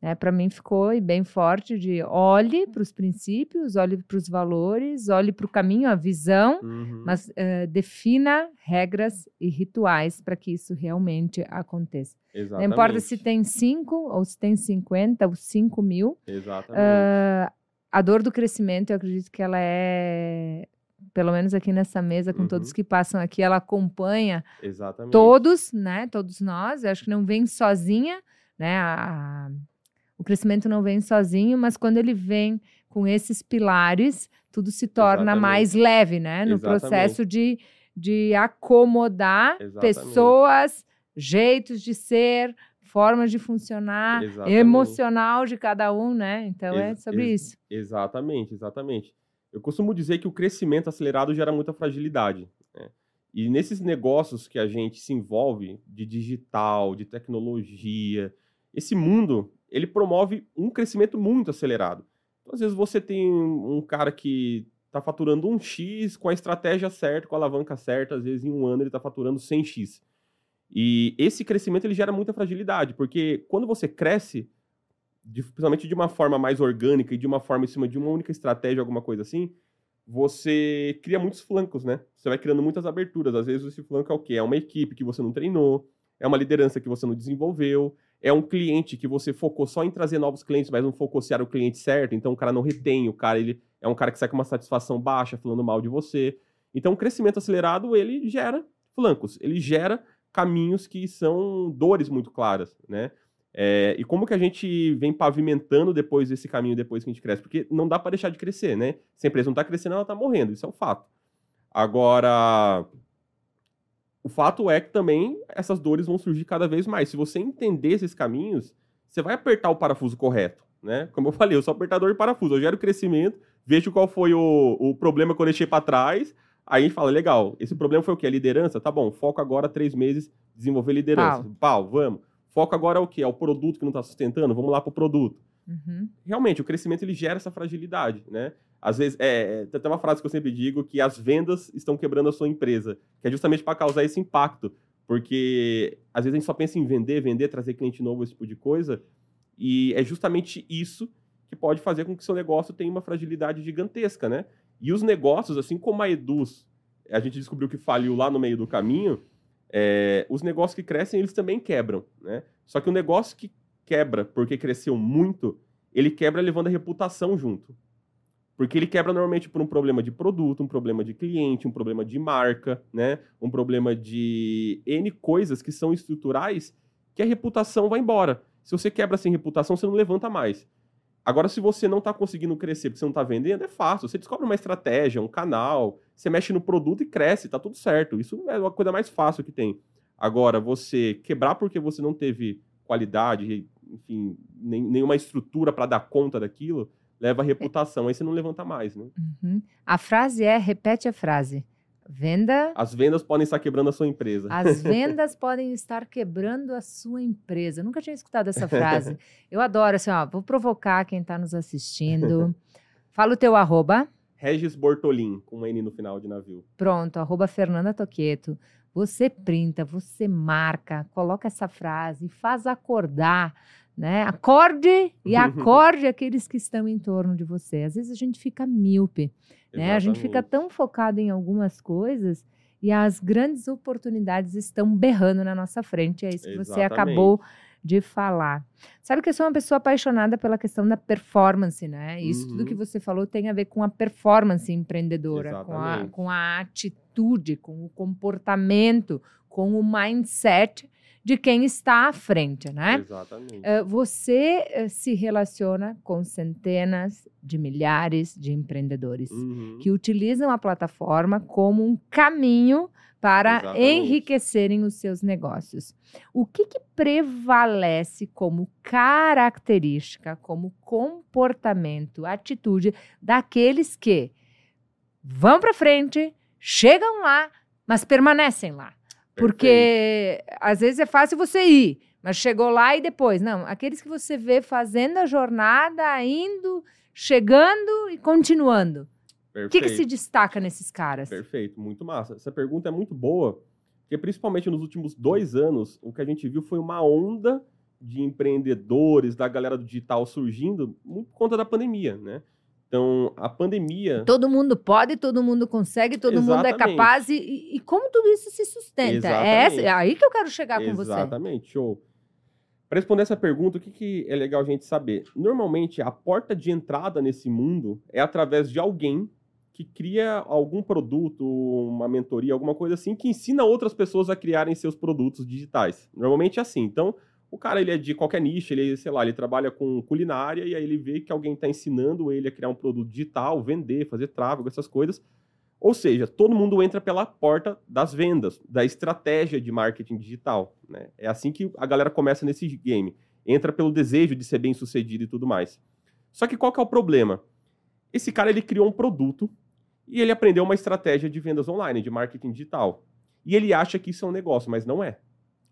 É, para mim ficou bem forte de olhe para os princípios, olhe para os valores, olhe para o caminho, a visão, uhum. mas uh, defina regras e rituais para que isso realmente aconteça. Exatamente. Não importa se tem cinco ou se tem cinquenta ou cinco mil.
Exatamente. Uh,
a dor do crescimento, eu acredito que ela é pelo menos aqui nessa mesa, com uhum. todos que passam aqui, ela acompanha
Exatamente.
todos, né? Todos nós. Eu acho que não vem sozinha, né? A, o crescimento não vem sozinho, mas quando ele vem com esses pilares, tudo se torna Exatamente. mais leve, né? No Exatamente. processo de, de acomodar Exatamente. pessoas, jeitos de ser, formas de funcionar, emocional de cada um, né? Então é
Ex-
sobre
ex-
isso.
Exatamente, exatamente. Eu costumo dizer que o crescimento acelerado gera muita fragilidade. né? E nesses negócios que a gente se envolve, de digital, de tecnologia, esse mundo, ele promove um crescimento muito acelerado. Então, às vezes você tem um cara que está faturando um X com a estratégia certa, com a alavanca certa, às vezes em um ano ele está faturando 100X. E esse crescimento ele gera muita fragilidade, porque quando você cresce, de- principalmente de uma forma mais orgânica e de uma forma em cima de uma única estratégia, alguma coisa assim, você cria muitos flancos, né? Você vai criando muitas aberturas. Às vezes esse flanco é o quê? É uma equipe que você não treinou, é uma liderança que você não desenvolveu, é um cliente que você focou só em trazer novos clientes, mas não focou se era o cliente certo, então o cara não retém, o cara ele é um cara que sai com uma satisfação baixa falando mal de você. Então o crescimento acelerado, ele gera flancos, ele gera caminhos que são dores muito claras, né? É, e como que a gente vem pavimentando depois desse caminho, depois que a gente cresce? Porque não dá para deixar de crescer, né? Se a empresa não está crescendo, ela está morrendo, isso é um fato. Agora, o fato é que também essas dores vão surgir cada vez mais. Se você entender esses caminhos, você vai apertar o parafuso correto, né? Como eu *laughs* falei, eu sou apertador de parafuso, eu gero crescimento, vejo qual foi o, o problema que eu deixei para trás, aí a gente fala, legal, esse problema foi o quê? A liderança? Tá bom, foco agora três meses, desenvolver liderança.
Pau.
Pau, vamos. Foco agora é o quê? É o produto que não está sustentando? Vamos lá para o produto.
Uhum.
Realmente, o crescimento ele gera essa fragilidade, né? Às vezes, é, é, tem até uma frase que eu sempre digo que as vendas estão quebrando a sua empresa, que é justamente para causar esse impacto, porque às vezes a gente só pensa em vender, vender, trazer cliente novo, esse tipo de coisa, e é justamente isso que pode fazer com que seu negócio tenha uma fragilidade gigantesca, né? E os negócios, assim como a Eduz, a gente descobriu que faliu lá no meio do caminho, é, os negócios que crescem, eles também quebram, né? Só que o negócio que quebra porque cresceu muito, ele quebra levando a reputação junto. Porque ele quebra normalmente por um problema de produto, um problema de cliente, um problema de marca, né? Um problema de N coisas que são estruturais que a reputação vai embora. Se você quebra sem reputação, você não levanta mais. Agora, se você não está conseguindo crescer porque você não está vendendo, é fácil. Você descobre uma estratégia, um canal, você mexe no produto e cresce, tá tudo certo. Isso é uma coisa mais fácil que tem. Agora, você quebrar porque você não teve qualidade, enfim, nem, nenhuma estrutura para dar conta daquilo, leva a reputação. Aí você não levanta mais, né?
Uhum. A frase é, repete a frase. Venda.
As vendas podem estar quebrando a sua empresa.
As vendas *laughs* podem estar quebrando a sua empresa. Eu nunca tinha escutado essa frase. *laughs* Eu adoro, assim, ó, vou provocar quem está nos assistindo. Fala o teu arroba.
Regis Bortolin, com um N no final de navio.
Pronto, arroba Fernanda Toqueto. Você printa, você marca, coloca essa frase, faz acordar, né? Acorde e *laughs* acorde aqueles que estão em torno de você. Às vezes a gente fica míope, né? A gente fica
Exatamente.
tão focado em algumas coisas e as grandes oportunidades estão berrando na nossa frente. É isso que você
Exatamente.
acabou de falar. Sabe que eu sou uma pessoa apaixonada pela questão da performance, né? Isso tudo
Uhum.
que você falou tem a ver com a performance empreendedora, com a, com a atitude, com o comportamento, com o mindset de quem está à frente, né?
Exatamente.
Eh, Você eh, se relaciona com centenas de milhares de empreendedores
Uhum.
que utilizam a plataforma como um caminho para
Exatamente.
enriquecerem os seus negócios. O que, que prevalece como característica, como comportamento, atitude daqueles que vão para frente, chegam lá, mas permanecem lá? Porque às vezes é fácil você ir, mas chegou lá e depois. Não, aqueles que você vê fazendo a jornada, indo, chegando e continuando. O que, que se destaca nesses caras?
Perfeito, muito massa. Essa pergunta é muito boa, porque principalmente nos últimos dois anos, o que a gente viu foi uma onda de empreendedores, da galera do digital surgindo, muito por conta da pandemia, né? Então, a pandemia...
Todo mundo pode, todo mundo consegue, todo mundo é
Exatamente.
capaz. E, e- como tudo isso se sustenta? É, essa- é aí que eu quero chegar com você.
Exatamente, show. Para responder essa pergunta, o que, que é legal a gente saber? Normalmente, a porta de entrada nesse mundo é através de alguém que cria algum produto, uma mentoria, alguma coisa assim, que ensina outras pessoas a criarem seus produtos digitais. Normalmente é assim. Então, o cara ele é de qualquer nicho, ele, sei lá, ele trabalha com culinária e aí ele vê que alguém está ensinando ele a criar um produto digital, vender, fazer tráfego, essas coisas. Ou seja, todo mundo entra pela porta das vendas, da estratégia de marketing digital. Né? É assim que a galera começa nesse game. Entra pelo desejo de ser bem sucedido e tudo mais. Só que qual que é o problema? Esse cara ele criou um produto e ele aprendeu uma estratégia de vendas online, de marketing digital. E ele acha que isso é um negócio, mas não é.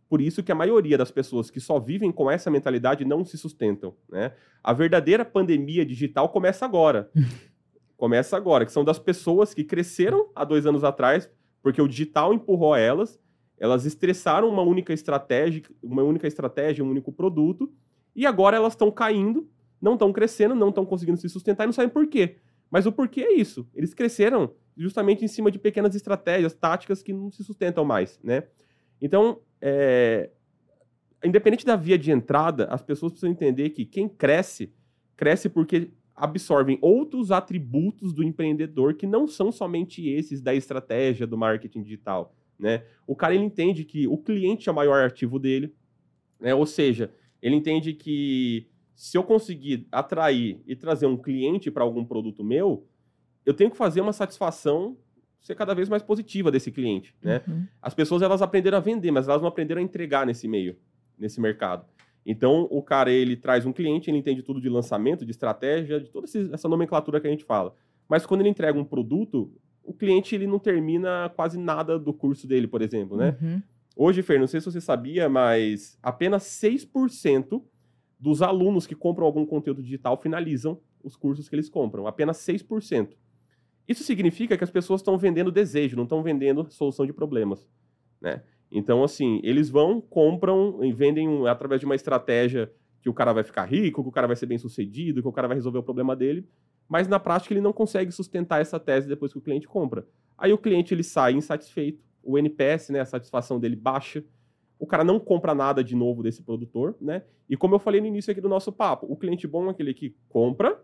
Por isso que a maioria das pessoas que só vivem com essa mentalidade não se sustentam. Né? A verdadeira pandemia digital começa agora. *laughs* começa agora, que são das pessoas que cresceram há dois anos atrás, porque o digital empurrou elas, elas estressaram uma única estratégia, uma única estratégia, um único produto, e agora elas estão caindo, não estão crescendo, não estão conseguindo se sustentar e não sabem por quê. Mas o porquê é isso? Eles cresceram justamente em cima de pequenas estratégias, táticas que não se sustentam mais, né? Então, é... independente da via de entrada, as pessoas precisam entender que quem cresce, cresce porque absorvem outros atributos do empreendedor que não são somente esses da estratégia do marketing digital. Né? O cara ele entende que o cliente é o maior ativo dele, né? ou seja, ele entende que se eu conseguir atrair e trazer um cliente para algum produto meu, eu tenho que fazer uma satisfação ser cada vez mais positiva desse cliente, né? Uhum. As pessoas elas aprenderam a vender, mas elas não aprenderam a entregar nesse meio, nesse mercado. Então, o cara, ele traz um cliente, ele entende tudo de lançamento, de estratégia, de toda essa nomenclatura que a gente fala. Mas quando ele entrega um produto, o cliente, ele não termina quase nada do curso dele, por exemplo, né? Uhum. Hoje, Fer, não sei se você sabia, mas apenas 6% dos alunos que compram algum conteúdo digital finalizam os cursos que eles compram. Apenas 6%. Isso significa que as pessoas estão vendendo desejo, não estão vendendo solução de problemas, né? Então, assim, eles vão, compram e vendem um, através de uma estratégia que o cara vai ficar rico, que o cara vai ser bem sucedido, que o cara vai resolver o problema dele, mas na prática ele não consegue sustentar essa tese depois que o cliente compra. Aí o cliente ele sai insatisfeito, o NPS, né, a satisfação dele baixa, o cara não compra nada de novo desse produtor, né? E como eu falei no início aqui do nosso papo, o cliente bom é aquele que compra,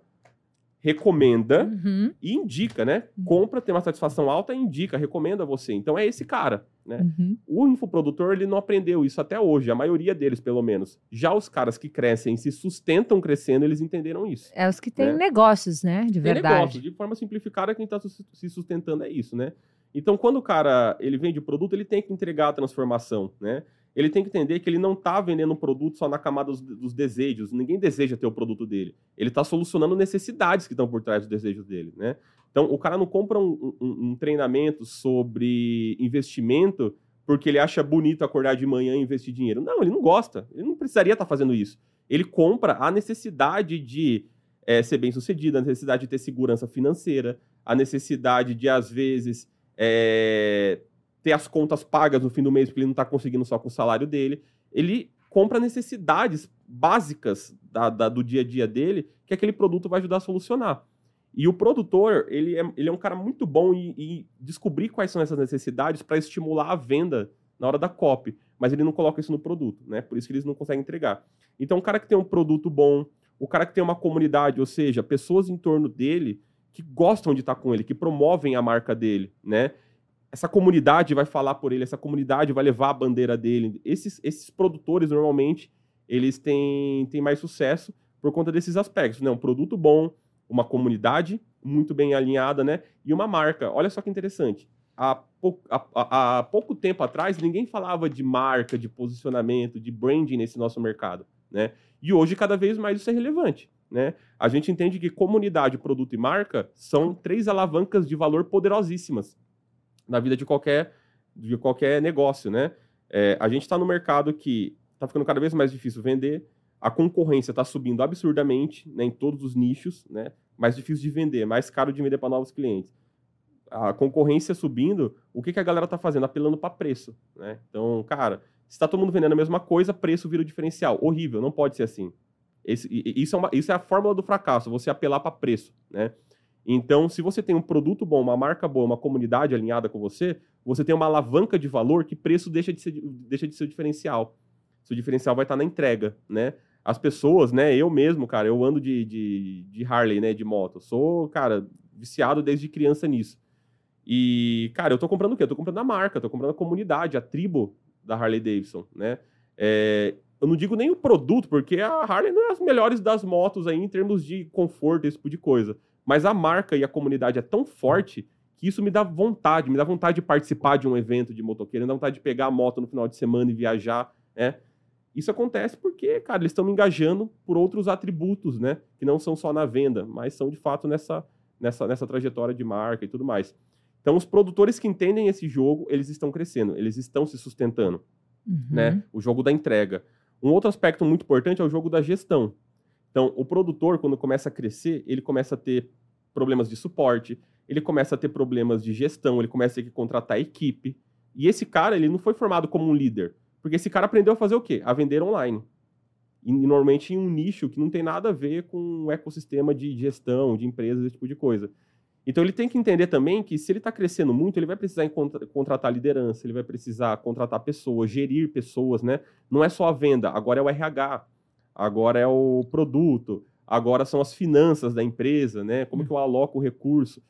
recomenda uhum. e indica, né? Uhum. Compra, tem uma satisfação alta, indica, recomenda você. Então é esse cara, né? Uhum. O infoprodutor, ele não aprendeu isso até hoje, a maioria deles, pelo menos. Já os caras que crescem, se sustentam crescendo, eles entenderam isso.
É os que têm né? negócios, né? De verdade. Tem negócios.
De forma simplificada, quem está se sustentando é isso, né? Então, quando o cara ele vende o produto, ele tem que entregar a transformação, né? Ele tem que entender que ele não está vendendo um produto só na camada dos, dos, desejos. Ninguém deseja ter o produto dele. Ele está solucionando necessidades que estão por trás dos desejos dele, né? Então, o cara não compra um, um, um, treinamento sobre investimento porque ele acha bonito acordar de manhã e investir dinheiro. Não, ele não gosta. Ele não precisaria estar tá fazendo isso. Ele compra a necessidade de é, ser bem sucedido, a necessidade de ter segurança financeira, a necessidade de, às vezes, é, ter as contas pagas no fim do mês porque ele não está conseguindo só com o salário dele. Ele compra necessidades básicas da, da, do dia a dia dele que aquele produto vai ajudar a solucionar. E o produtor, ele é, ele é um cara muito bom em, em descobrir quais são essas necessidades para estimular a venda na hora da copy, mas ele não coloca isso no produto, né? Por isso que eles não conseguem entregar. Então, o cara que tem um produto bom, o cara que tem uma comunidade, ou seja, pessoas em torno dele que gostam de estar com ele, que promovem a marca dele, né? Essa comunidade vai falar por ele, essa comunidade vai levar a bandeira dele. Esses, esses produtores, normalmente, eles têm, têm mais sucesso por conta desses aspectos, né? Um produto bom, uma comunidade muito bem alinhada, né? E uma marca. Olha só que interessante. Há, pou, há, há pouco tempo atrás, ninguém falava de marca, de posicionamento, de branding nesse nosso mercado, né? E hoje, cada vez mais, isso é relevante. Né? A gente entende que comunidade, produto e marca são três alavancas de valor poderosíssimas na vida de qualquer, de qualquer negócio, né? É, a gente está no mercado que está ficando cada vez mais difícil vender, a concorrência está subindo absurdamente né, em todos os nichos, né? Mais difícil de vender, mais caro de vender para novos clientes. A concorrência subindo, o que, que a galera está fazendo? Apelando para preço, né? Então, cara, se está todo mundo vendendo a mesma coisa, preço vira o diferencial. Horrível, não pode ser assim. Esse, isso, é uma, isso é a fórmula do fracasso, você apelar para preço, né? Então, se você tem um produto bom, uma marca boa, uma comunidade alinhada com você, você tem uma alavanca de valor que preço deixa de ser, deixa de ser o diferencial. Seu diferencial vai estar na entrega, né? As pessoas, né? Eu mesmo, cara, eu ando de, de, de Harley, né? De moto. Sou, cara, viciado desde criança nisso. E, cara, eu tô comprando o quê? Eu tô comprando a marca, tô comprando a comunidade, a tribo da Harley Davidson, né? É, eu não digo nem o produto, porque a Harley não é as melhores das motos aí em termos de conforto, esse tipo de coisa. Mas a marca e a comunidade é tão forte que isso me dá vontade, me dá vontade de participar de um evento de motoqueiro, me dá vontade de pegar a moto no final de semana e viajar, né? Isso acontece porque, cara, eles estão me engajando por outros atributos, né? Que não são só na venda, mas são de fato nessa, nessa, nessa trajetória de marca e tudo mais. Então, os produtores que entendem esse jogo, eles estão crescendo, eles estão se sustentando,
Uhum.
né? O jogo da entrega. Um outro aspecto muito importante é o jogo da gestão. Então, o produtor, quando começa a crescer, ele começa a ter problemas de suporte, ele começa a ter problemas de gestão, ele começa a ter que contratar equipe. E esse cara, ele não foi formado como um líder, porque esse cara aprendeu a fazer o quê? A vender online. E normalmente em um nicho que não tem nada a ver com um ecossistema de gestão, de empresas, esse tipo de coisa. Então ele tem que entender também que se ele está crescendo muito, ele vai precisar contratar liderança, ele vai precisar contratar pessoas, gerir pessoas, né? Não é só a venda, agora é o RH, agora é o produto, agora são as finanças da empresa, né? Como que eu aloco o recurso.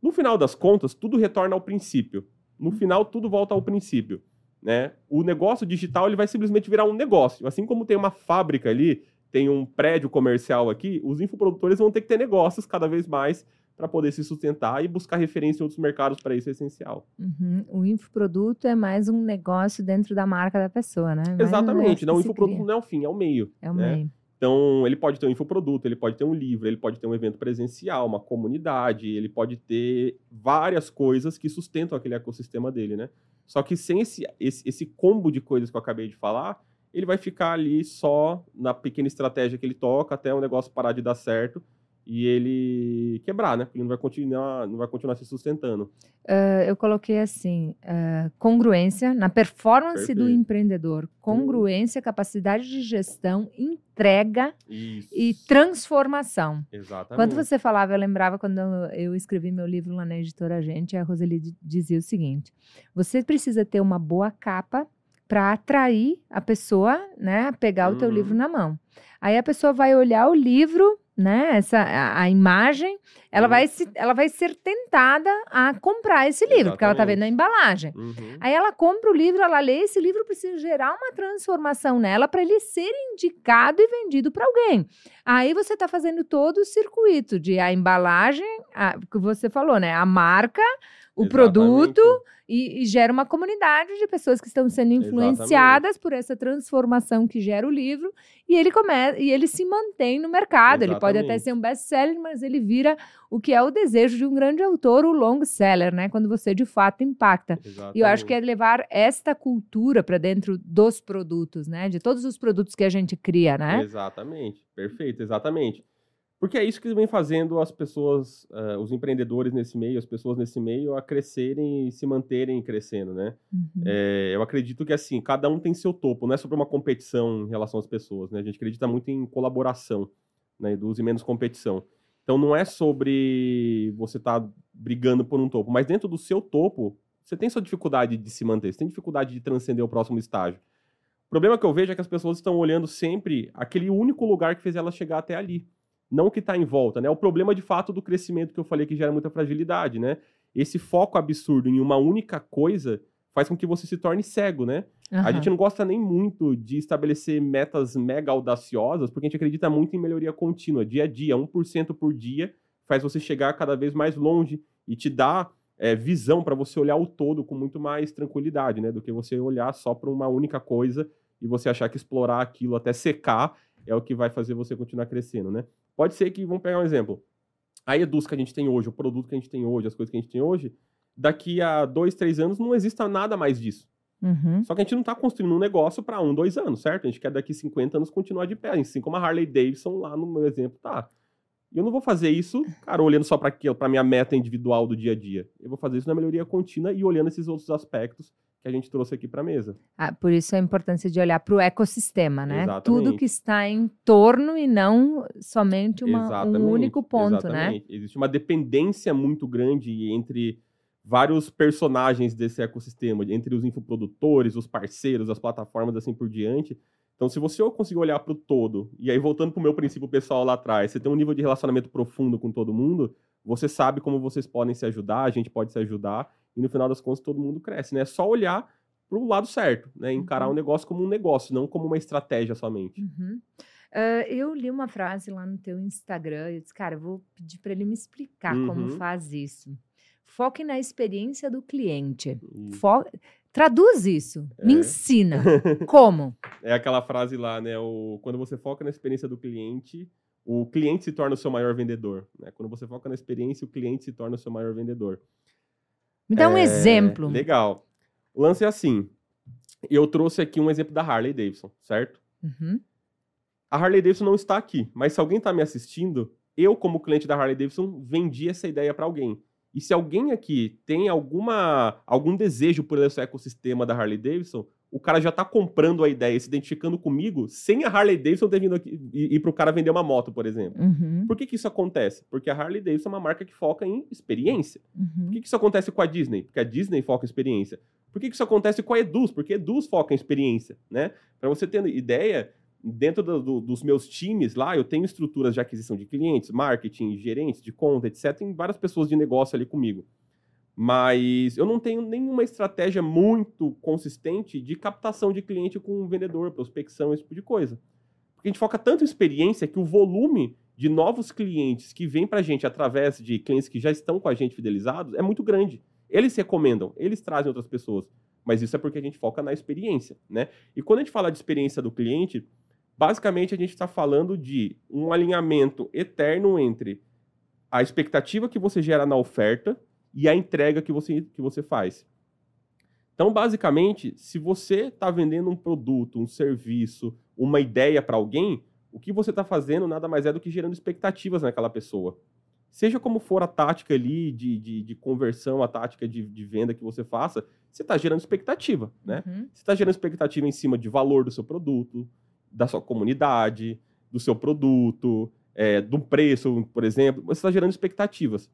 No final das contas, tudo retorna ao princípio. No final, tudo volta ao princípio. Né? O negócio digital ele vai simplesmente virar um negócio. Assim como tem uma fábrica ali, tem um prédio comercial aqui, os infoprodutores vão ter que ter negócios cada vez mais para poder se sustentar e buscar referência em outros mercados para isso é essencial.
Uhum. O infoproduto é mais um negócio dentro da marca da pessoa, né? Mais um
Exatamente.
negócio
Não, o infoproduto
cria.
não é o fim, é o meio.
É o
né?
meio.
Então, ele pode ter um infoproduto, ele pode ter um livro, ele pode ter um evento presencial, uma comunidade, ele pode ter várias coisas que sustentam aquele ecossistema dele, né? Só que sem esse, esse, esse combo de coisas que eu acabei de falar, ele vai ficar ali só na pequena estratégia que ele toca até o negócio parar de dar certo e ele quebrar, né? Porque ele não vai continuar, não vai continuar se sustentando.
Uh, eu coloquei assim: uh, congruência na performance do
Perfeito.
empreendedor, congruência, capacidade de gestão, entrega
Isso.
e transformação.
Exatamente.
Quando você falava, eu lembrava quando eu escrevi meu livro lá na editora Gente, a Roseli di- dizia o seguinte: você precisa ter uma boa capa para atrair a pessoa, né, a pegar o teu
Uhum.
livro na mão. Aí a pessoa vai olhar o livro, né, essa a, a imagem, ela
Uhum.
vai se, ela vai ser tentada a comprar esse livro, porque ela tá vendo a embalagem.
Uhum.
Aí ela compra o livro, ela lê, esse livro precisa gerar uma transformação nela para ele ser indicado e vendido para alguém. Aí você está fazendo todo o circuito de a embalagem, a, que você falou, né? A marca, o produto e, e gera uma comunidade de pessoas que estão sendo influenciadas por essa transformação que gera o livro e ele começa e ele se mantém no mercado. Ele pode até
Exatamente.
ser um best-seller, mas ele vira o que é o desejo de um grande autor, o long seller, né? Quando você de fato impacta. E eu acho que é levar esta cultura para dentro dos produtos, né? De todos os produtos que a gente cria, né?
Exatamente, perfeito, exatamente. Porque é isso que vem fazendo as pessoas, eh, os empreendedores nesse meio, as pessoas nesse meio, a crescerem e se manterem crescendo, né?
Uhum.
É, eu acredito que, assim, cada um tem seu topo, não é sobre uma competição em relação às pessoas, né? A gente acredita muito em colaboração, né? E menos competição. Então, não é sobre você estar brigando por um topo, mas dentro do seu topo, você tem sua dificuldade de se manter, você tem dificuldade de transcender o próximo estágio. O problema que eu vejo é que as pessoas estão olhando sempre aquele único lugar que fez elas chegar até ali, não o que está em volta, né? O problema, de fato, do crescimento que eu falei que gera muita fragilidade, né? Esse foco absurdo em uma única coisa faz com que você se torne cego, né? A
Aham.
gente não gosta nem muito de estabelecer metas mega audaciosas, porque a gente acredita muito em melhoria contínua, dia a dia, 1% por dia, faz você chegar cada vez mais longe e te dá é, visão para você olhar o todo com muito mais tranquilidade, né? Do que você olhar só para uma única coisa e você achar que explorar aquilo até secar é o que vai fazer você continuar crescendo, né? Pode ser que, vamos pegar um exemplo, a Eduz que a gente tem hoje, o produto que a gente tem hoje, as coisas que a gente tem hoje, daqui a dois, três anos não exista nada mais disso.
Uhum.
Só que a gente não está construindo um negócio para um, dois anos, certo? A gente quer daqui 50 anos continuar de pé, assim como a Harley Davidson lá no meu exemplo tá. E eu não vou fazer isso, cara, olhando só para aquilo, para minha meta individual do dia a dia. Eu vou fazer isso na melhoria contínua e olhando esses outros aspectos que a gente trouxe aqui para mesa.
Ah, por isso a importância de olhar para o ecossistema, né?
Exatamente.
Tudo que está em torno e não somente uma- um único ponto, né?
exatamente. Existe uma dependência muito grande entre vários personagens desse ecossistema, entre os infoprodutores, os parceiros, as plataformas, assim por diante. Então, se você conseguir olhar para o todo, e aí voltando para o meu princípio pessoal lá atrás, você tem um nível de relacionamento profundo com todo mundo, você sabe como vocês podem se ajudar, a gente pode se ajudar, e no final das contas todo mundo cresce, né? É só olhar para o lado certo, né? Encarar
Uhum.
o negócio como um negócio, não como uma estratégia somente.
Uhum. Ah, eu li uma frase lá no teu Instagram eu disse, cara, eu vou pedir para ele me explicar como
Uhum.
faz isso. Foque na experiência do cliente. Fo- Traduz isso. Me
É.
ensina. *laughs* Como?
É aquela frase lá, né? O, quando você foca na experiência do cliente, o cliente se torna o seu maior vendedor. Né? Quando você foca na experiência, o cliente se torna o seu maior vendedor.
Me dá um
É,
exemplo.
Legal. O lance é assim. Eu trouxe aqui um exemplo da Harley Davidson, certo?
Uhum.
A Harley Davidson não está aqui, mas se alguém está me assistindo, eu, como cliente da Harley Davidson, vendi essa ideia para alguém. E se alguém aqui tem alguma algum desejo por esse ecossistema da Harley Davidson, o cara já está comprando a ideia, se identificando comigo, sem a Harley Davidson ter vindo aqui e, e para o cara vender uma moto, por exemplo.
Uhum.
Por que, que isso acontece? Porque a Harley Davidson é uma marca que foca em experiência.
Uhum.
Por que, que isso acontece com a Disney? Porque a Disney foca em experiência. Por que, que isso acontece com a Eduz? Porque a Eduz foca em experiência, né? Para você ter ideia, dentro do- do- dos meus times lá, eu tenho estruturas de aquisição de clientes, marketing, gerentes de conta, etc. Tem várias pessoas de negócio ali comigo. Mas eu não tenho nenhuma estratégia muito consistente de captação de cliente com vendedor, prospecção, esse tipo de coisa. Porque a gente foca tanto em experiência que o volume de novos clientes que vem para a gente através de clientes que já estão com a gente fidelizados é muito grande. Eles recomendam, eles trazem outras pessoas. Mas isso é porque a gente foca na experiência, né? E quando a gente fala de experiência do cliente, basicamente a gente está falando de um alinhamento eterno entre a expectativa que você gera na oferta e a entrega que você, que você faz. Então, basicamente, se você está vendendo um produto, um serviço, uma ideia para alguém, o que você está fazendo nada mais é do que gerando expectativas naquela pessoa. Seja como for a tática ali de, de, de conversão, a tática de, de venda que você faça, você está gerando expectativa, né?
Uhum.
Você está gerando expectativa em cima de valor do seu produto, da sua comunidade, do seu produto, é, do preço, por exemplo. Você está gerando expectativas.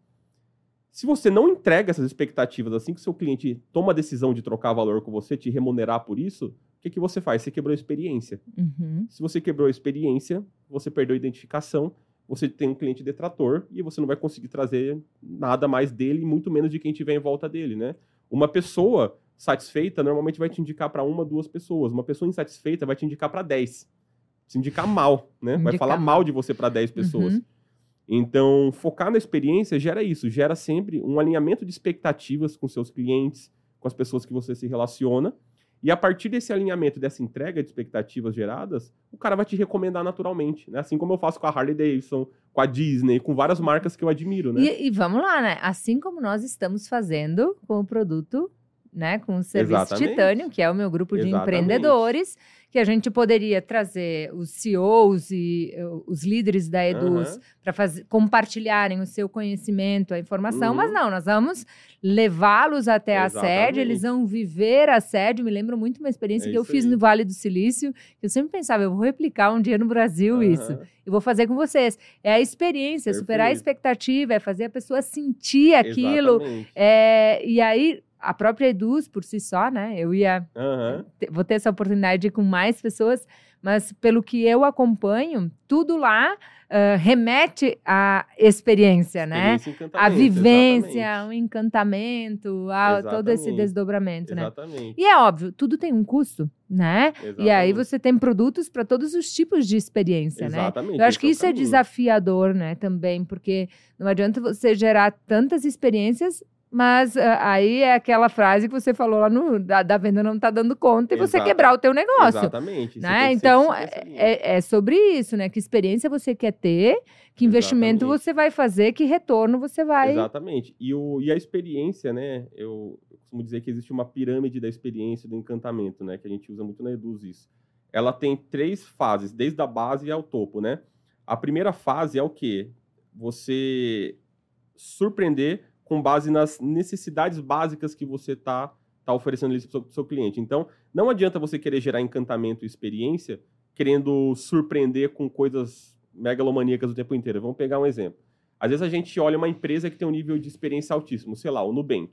Se você não entrega essas expectativas assim que o seu cliente toma a decisão de trocar valor com você, te remunerar por isso, o que, que você faz? Você quebrou a experiência.
Uhum.
Se você quebrou a experiência, você perdeu a identificação, você tem um cliente detrator e você não vai conseguir trazer nada mais dele, muito menos de quem tiver em volta dele, né? Uma pessoa satisfeita normalmente vai te indicar para uma, duas pessoas. Uma pessoa insatisfeita vai te indicar para dez. Se indicar mal, né? Vai
Indicar
falar
mal.
mal de você para dez pessoas.
Uhum.
Então, focar na experiência gera isso, gera sempre um alinhamento de expectativas com seus clientes, com as pessoas que você se relaciona. E a partir desse alinhamento, dessa entrega de expectativas geradas, o cara vai te recomendar naturalmente, né? Assim como eu faço com a Harley Davidson, com a Disney, com várias marcas que eu admiro, né?
E, e vamos lá, né? Assim como nós estamos fazendo com o produto, né? Com o Serviço
Exatamente.
Titânio, que é o meu grupo de
Exatamente.
empreendedores, que a gente poderia trazer os CEOs e uh, os líderes da Eduz
Aham.
para compartilharem o seu conhecimento, a informação,
Uhum.
mas não, nós vamos levá-los até a sede,
Exatamente.
eles vão viver a sede. Me lembro muito uma experiência
É
que eu
isso
fiz
aí.
no Vale do Silício, que eu sempre pensava, eu vou replicar um dia no Brasil isso.
Aham.
Eu vou fazer com vocês. É a experiência, superar a
Perfeito.
expectativa, é fazer a pessoa sentir aquilo.
Exatamente.
É, e aí, a própria Eduz, por si só, né? Eu ia. Te- Vou ter essa oportunidade de ir com mais pessoas, mas pelo que eu acompanho, tudo lá ah, remete à experiência, né?
Experiência e
A vivência,
exatamente.
o encantamento, a- todo esse
Exatamente.
desdobramento, né?
Exatamente.
E é óbvio, tudo tem um custo, né? E aí você tem produtos para todos os tipos de experiência, né?
Exatamente.
Eu acho que isso é desafiador, né, também, porque não adianta você gerar tantas experiências, mas ah, aí é aquela frase que você falou lá no da, da venda não tá dando conta e você
Exata-
quebrar o teu negócio.
Exatamente. Você
Né? Então,
linha.
é, é sobre isso, né? Que experiência você quer ter, que investimento
Exatamente.
você vai fazer, que retorno você vai.
Exatamente. E, o, e a experiência, né? Eu, eu costumo dizer que existe uma pirâmide da experiência do encantamento, né? Que a gente usa muito na Eduz isso. Ela tem três fases, desde a base ao topo, né? A primeira fase é o quê? Você surpreender com base nas necessidades básicas que você está tá oferecendo para o seu cliente. Então, não adianta você querer gerar encantamento e experiência querendo surpreender com coisas megalomaníacas o tempo inteiro. Vamos pegar um exemplo. Às vezes a gente olha uma empresa que tem um nível de experiência altíssimo, sei lá, o Nubank.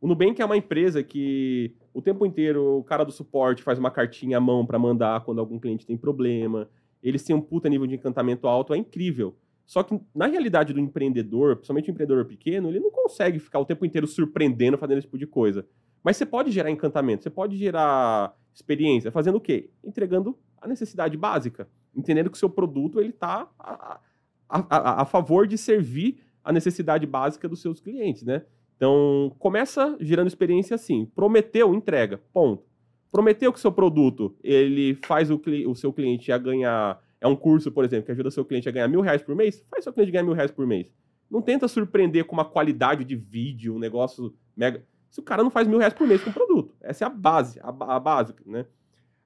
O Nubank é uma empresa que o tempo inteiro o cara do suporte faz uma cartinha à mão para mandar quando algum cliente tem problema. Eles têm um puta nível de encantamento alto, é incrível. Só que na realidade do empreendedor, principalmente o empreendedor pequeno, ele não consegue ficar o tempo inteiro surpreendendo, fazendo esse tipo de coisa. Mas você pode gerar encantamento, você pode gerar experiência, fazendo o quê? Entregando a necessidade básica, entendendo que o seu produto ele está a, a, a, a favor de servir a necessidade básica dos seus clientes, né? Então, começa gerando experiência assim. Prometeu, entrega. Ponto. Prometeu que o seu produto ele faz o, o seu cliente a ganhar. É um curso, por exemplo, que ajuda seu cliente a ganhar mil reais por mês? Faz seu cliente ganhar mil reais por mês. Não tenta surpreender com uma qualidade de vídeo, um negócio mega. Se o cara não faz mil reais por mês com o produto. Essa é a base, a, a básica, né?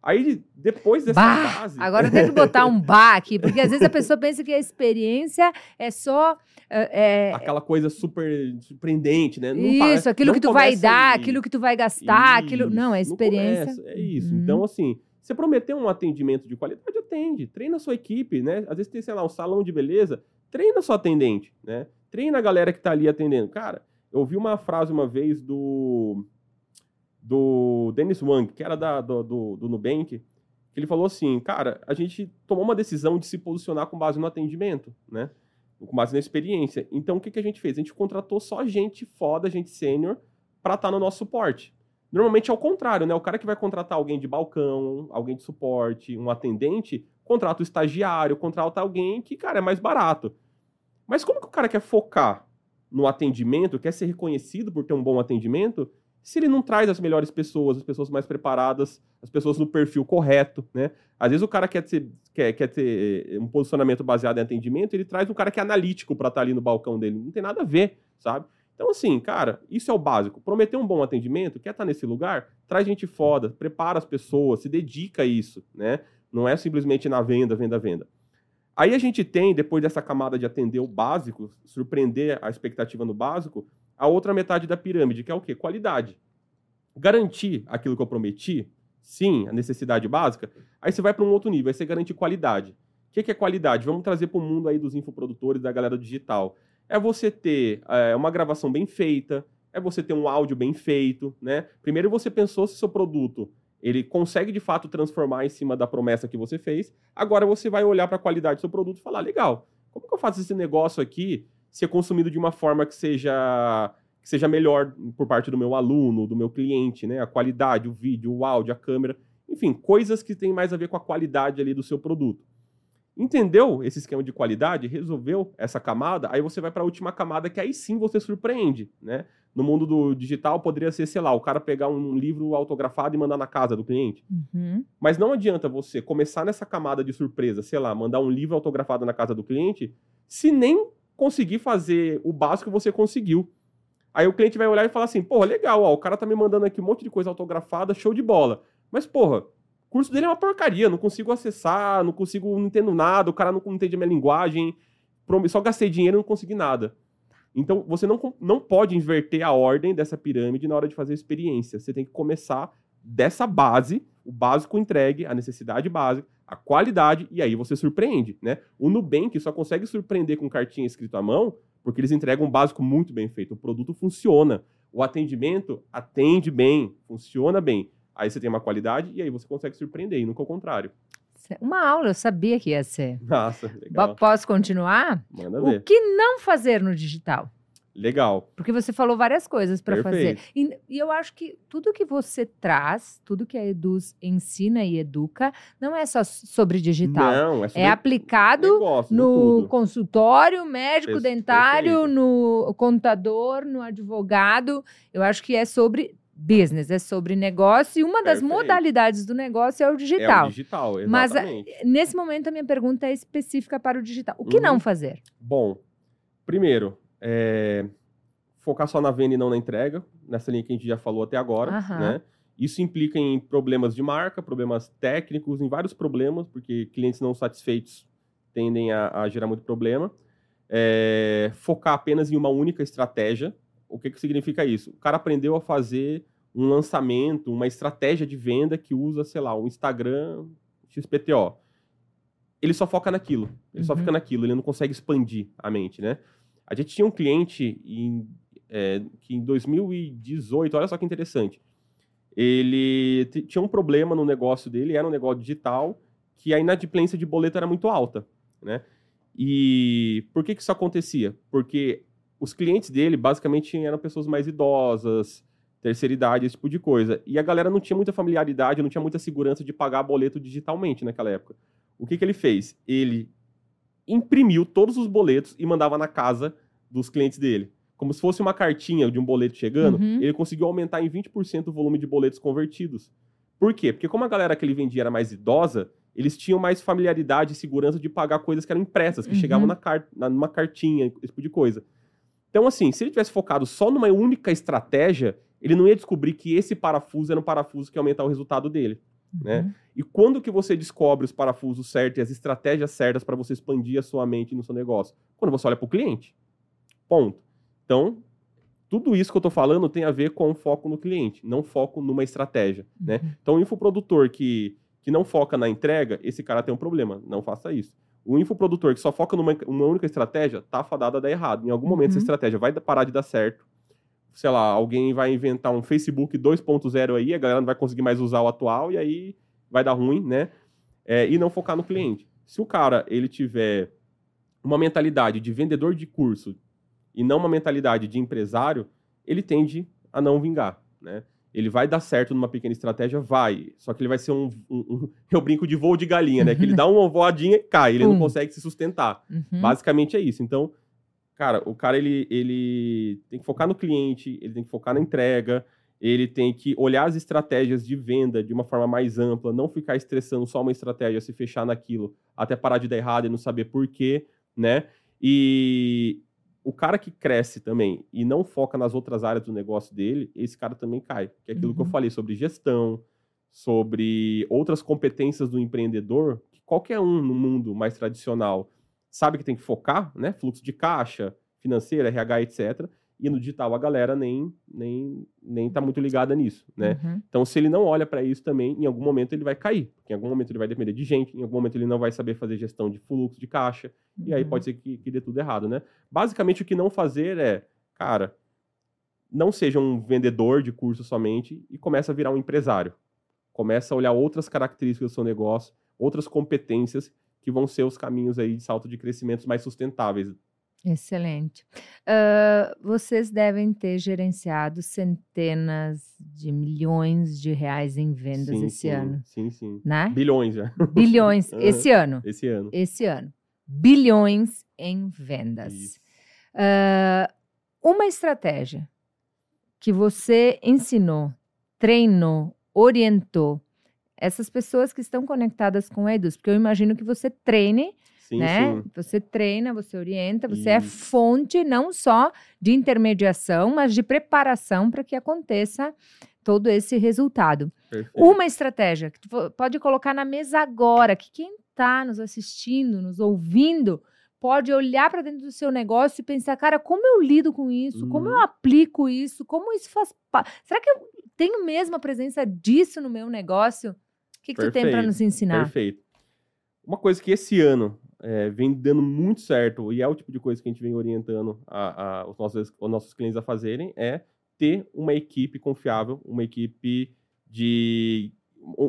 Aí, depois dessa bah, base.
Agora tem que botar um bar aqui, porque às vezes a pessoa pensa que a experiência é só. É,
Aquela coisa super surpreendente, né?
Não isso, aquilo que tu vai dar, aquilo que tu vai gastar, isso, aquilo. Não, é experiência.
Não é isso. Uhum. Então, assim, você prometeu um atendimento de qualidade, atende. Treina a sua equipe, né? Às vezes tem, sei lá, um salão de beleza, treina a sua atendente, né? Treina a galera que tá ali atendendo. Cara, eu ouvi uma frase uma vez do do Dennis Wang, que era da, do, do, do Nubank, que ele falou assim, cara, a gente tomou uma decisão de se posicionar com base no atendimento, né? Com base na experiência. Então, o que, que a gente fez? A gente contratou só gente foda, gente sênior, para estar tá no nosso suporte. Normalmente é o contrário, né? O cara que vai contratar alguém de balcão, alguém de suporte, um atendente, contrata o estagiário, contrata alguém que, cara, é mais barato. Mas como que o cara quer focar no atendimento, quer ser reconhecido por ter um bom atendimento, se ele não traz as melhores pessoas, as pessoas mais preparadas, as pessoas no perfil correto, né? Às vezes o cara quer ter, quer, quer ter eh, um posicionamento baseado em atendimento, ele traz um cara que é analítico para estar tá ali no balcão dele. Não tem nada a ver, sabe? Então, assim, cara, isso é o básico. Prometer um bom atendimento, quer estar tá nesse lugar, traz gente foda, prepara as pessoas, se dedica a isso, né? Não é simplesmente na venda, venda, venda. Aí a gente tem, depois dessa camada de atender o básico, surpreender a expectativa no básico, a outra metade da pirâmide, que é o quê? Qualidade. Garantir aquilo que eu prometi, sim, a necessidade básica, aí você vai para um outro nível, aí você garante qualidade. O que, que é qualidade? Vamos trazer para o mundo aí dos infoprodutores, da galera digital. É você ter é, uma gravação bem feita, é você ter um áudio bem feito, né? Primeiro você pensou se seu produto ele consegue de fato transformar em cima da promessa que você fez. Agora você vai olhar para a qualidade do seu produto e falar: legal, como que eu faço esse negócio aqui ser consumido de uma forma que seja que seja melhor por parte do meu aluno, do meu cliente, né? A qualidade, o vídeo, o áudio, a câmera, enfim, coisas que têm mais a ver com a qualidade ali do seu produto. Entendeu esse esquema de qualidade? Resolveu essa camada? Aí você vai para a última camada que aí sim você surpreende, né? No mundo do digital poderia ser, sei lá, o cara pegar um livro autografado e mandar na casa do cliente.
Uhum.
Mas não adianta você começar nessa camada de surpresa, sei lá, mandar um livro autografado na casa do cliente, se nem conseguir fazer o básico que você conseguiu. Aí o cliente vai olhar e falar assim: porra, legal, ó, o cara tá me mandando aqui um monte de coisa autografada, show de bola. Mas, porra, o curso dele é uma porcaria, não consigo acessar, não consigo, não entendo nada, o cara não entende a minha linguagem, só gastei dinheiro e não consegui nada. Então, você não, não pode inverter a ordem dessa pirâmide na hora de fazer a experiência. Você tem que começar dessa base, o básico entregue, a necessidade básica, a qualidade, e aí você surpreende, né? O Nubank só consegue surpreender com cartinha escrito à mão porque eles entregam um básico muito bem feito. O produto funciona. O atendimento atende bem, funciona bem. Aí você tem uma qualidade e aí você consegue surpreender, e nunca ao contrário.
Uma aula, eu sabia que ia ser.
Nossa, legal.
Posso continuar?
Manda ver.
O que não fazer no digital?
Legal.
Porque você falou várias coisas para fazer. E, e, eu acho que tudo que você traz, tudo que a Eduz ensina e educa, não é só sobre digital.
Não, é, sobre
é aplicado
negócio,
no consultório, médico, Perfeito. dentário, no contador, no advogado. Eu acho que é sobre business, é sobre negócio e uma das Perfeito. modalidades do negócio é o digital. É o
digital,
exatamente. Mas nesse momento a minha pergunta é específica para o digital. O que uhum. não fazer?
Bom, primeiro, é, focar só na venda e não na entrega, nessa linha que a gente já falou até agora, uhum. né? Isso implica em problemas de marca, problemas técnicos, em vários problemas, porque clientes não satisfeitos tendem a, a gerar muito problema. É, focar apenas em uma única estratégia. O que, que significa isso? O cara aprendeu a fazer um lançamento, uma estratégia de venda que usa, sei lá, o Instagram XPTO. Ele só foca naquilo. Ele uhum. só fica naquilo, ele não consegue expandir a mente, né? A gente tinha um cliente em, é, que em 2018, olha só que interessante, ele tinha um problema no negócio dele, era um negócio digital, que a inadimplência de boleto era muito alta, né? E por que, que isso acontecia? Porque os clientes dele, basicamente, eram pessoas mais idosas, terceira idade, esse tipo de coisa. E a galera não tinha muita familiaridade, não tinha muita segurança de pagar boleto digitalmente naquela época. O que, que ele fez? Ele imprimiu todos os boletos e mandava na casa dos clientes dele. como se fosse uma cartinha de um boleto chegando,
Uhum.
ele conseguiu aumentar em 20% o volume de boletos convertidos. Por quê? Porque como a galera que ele vendia era mais idosa, eles tinham mais familiaridade e segurança de pagar coisas que eram impressas, que
Uhum.
chegavam na car na, numa cartinha, esse tipo de coisa. Então, assim, se ele tivesse focado só numa única estratégia, ele não ia descobrir que esse parafuso era um parafuso que ia aumentar o resultado dele. né?
Uhum.
E quando que você descobre os parafusos certos e as estratégias certas para você expandir a sua mente no seu negócio? Quando você olha para o cliente. Ponto. Então, tudo isso que eu estou falando tem a ver com foco no cliente, não foco numa estratégia. Né?
Uhum.
Então, o infoprodutor que, que não foca na entrega, esse cara tem um problema. Não faça isso. O infoprodutor que só foca numa uma única estratégia, tá fadado a dar errado. Em algum momento, essa
Uhum.
estratégia vai parar de dar certo. Sei lá, alguém vai inventar um Facebook 2.0 aí, a galera não vai conseguir mais usar o atual e aí vai dar ruim, né? É, e não focar no cliente. Se o cara ele tiver uma mentalidade de vendedor de curso e não uma mentalidade de empresário, ele tende a não vingar, né? Ele vai dar certo numa pequena estratégia? Vai. Só que ele vai ser um, um- um- *laughs* eu brinco de voo de galinha, né? Que ele dá uma voadinha e cai, ele não
Pum.
consegue se sustentar.
Uhum.
Basicamente é isso. Então, cara, o cara ele, ele tem que focar no cliente, ele tem que focar na entrega, ele tem que olhar as estratégias de venda de uma forma mais ampla, não ficar estressando só uma estratégia, se fechar naquilo, até parar de dar errado e não saber por quê, né? E o cara que cresce também e não foca nas outras áreas do negócio dele, esse cara também cai. Que é aquilo que eu
Uhum.
falei sobre gestão, sobre outras competências do empreendedor, que qualquer um no mundo mais tradicional sabe que tem que focar, né? Fluxo de caixa, financeira, RH, etc. E no digital a galera nem, nem, nem tá muito ligada nisso, né?
Uhum.
Então, se ele não olha para isso também, em algum momento ele vai cair. Porque em algum momento ele vai depender de gente, em algum momento ele não vai saber fazer gestão de fluxo de caixa, e aí
Uhum.
pode ser que, que dê tudo errado, né? Basicamente, o que não fazer é, cara, não seja um vendedor de curso somente e começa a virar um empresário. Começa a olhar outras características do seu negócio, outras competências que vão ser os caminhos aí de salto de crescimentos mais sustentáveis.
Excelente. Ah, vocês devem ter gerenciado centenas de milhões de reais em vendas
sim,
esse
sim,
ano,
Sim, sim.
né?
Bilhões já,
Bilhões *laughs* esse ano.
esse ano.
Esse ano. Bilhões em vendas. Ah, uma estratégia que você ensinou, treinou, orientou essas pessoas que estão conectadas com a Eduz, porque eu imagino que você treine
Sim,
né?
sim.
Você treina, você orienta, você é fonte não só de intermediação, mas de preparação para que aconteça todo esse resultado.
Perfeito.
Uma estratégia que tu pode colocar na mesa agora, que quem está nos assistindo, nos ouvindo, pode olhar para dentro do seu negócio e pensar, cara, como eu lido com isso? Como eu
Uhum.
aplico isso? Como isso faz parte? Será que eu tenho mesmo a presença disso no meu negócio? O que, que tu tem para nos ensinar?
Perfeito. Uma coisa que esse ano é, vem dando muito certo, e é o tipo de coisa que a gente vem orientando a- a- os, nossos, os nossos clientes a fazerem, é ter uma equipe confiável, uma equipe de.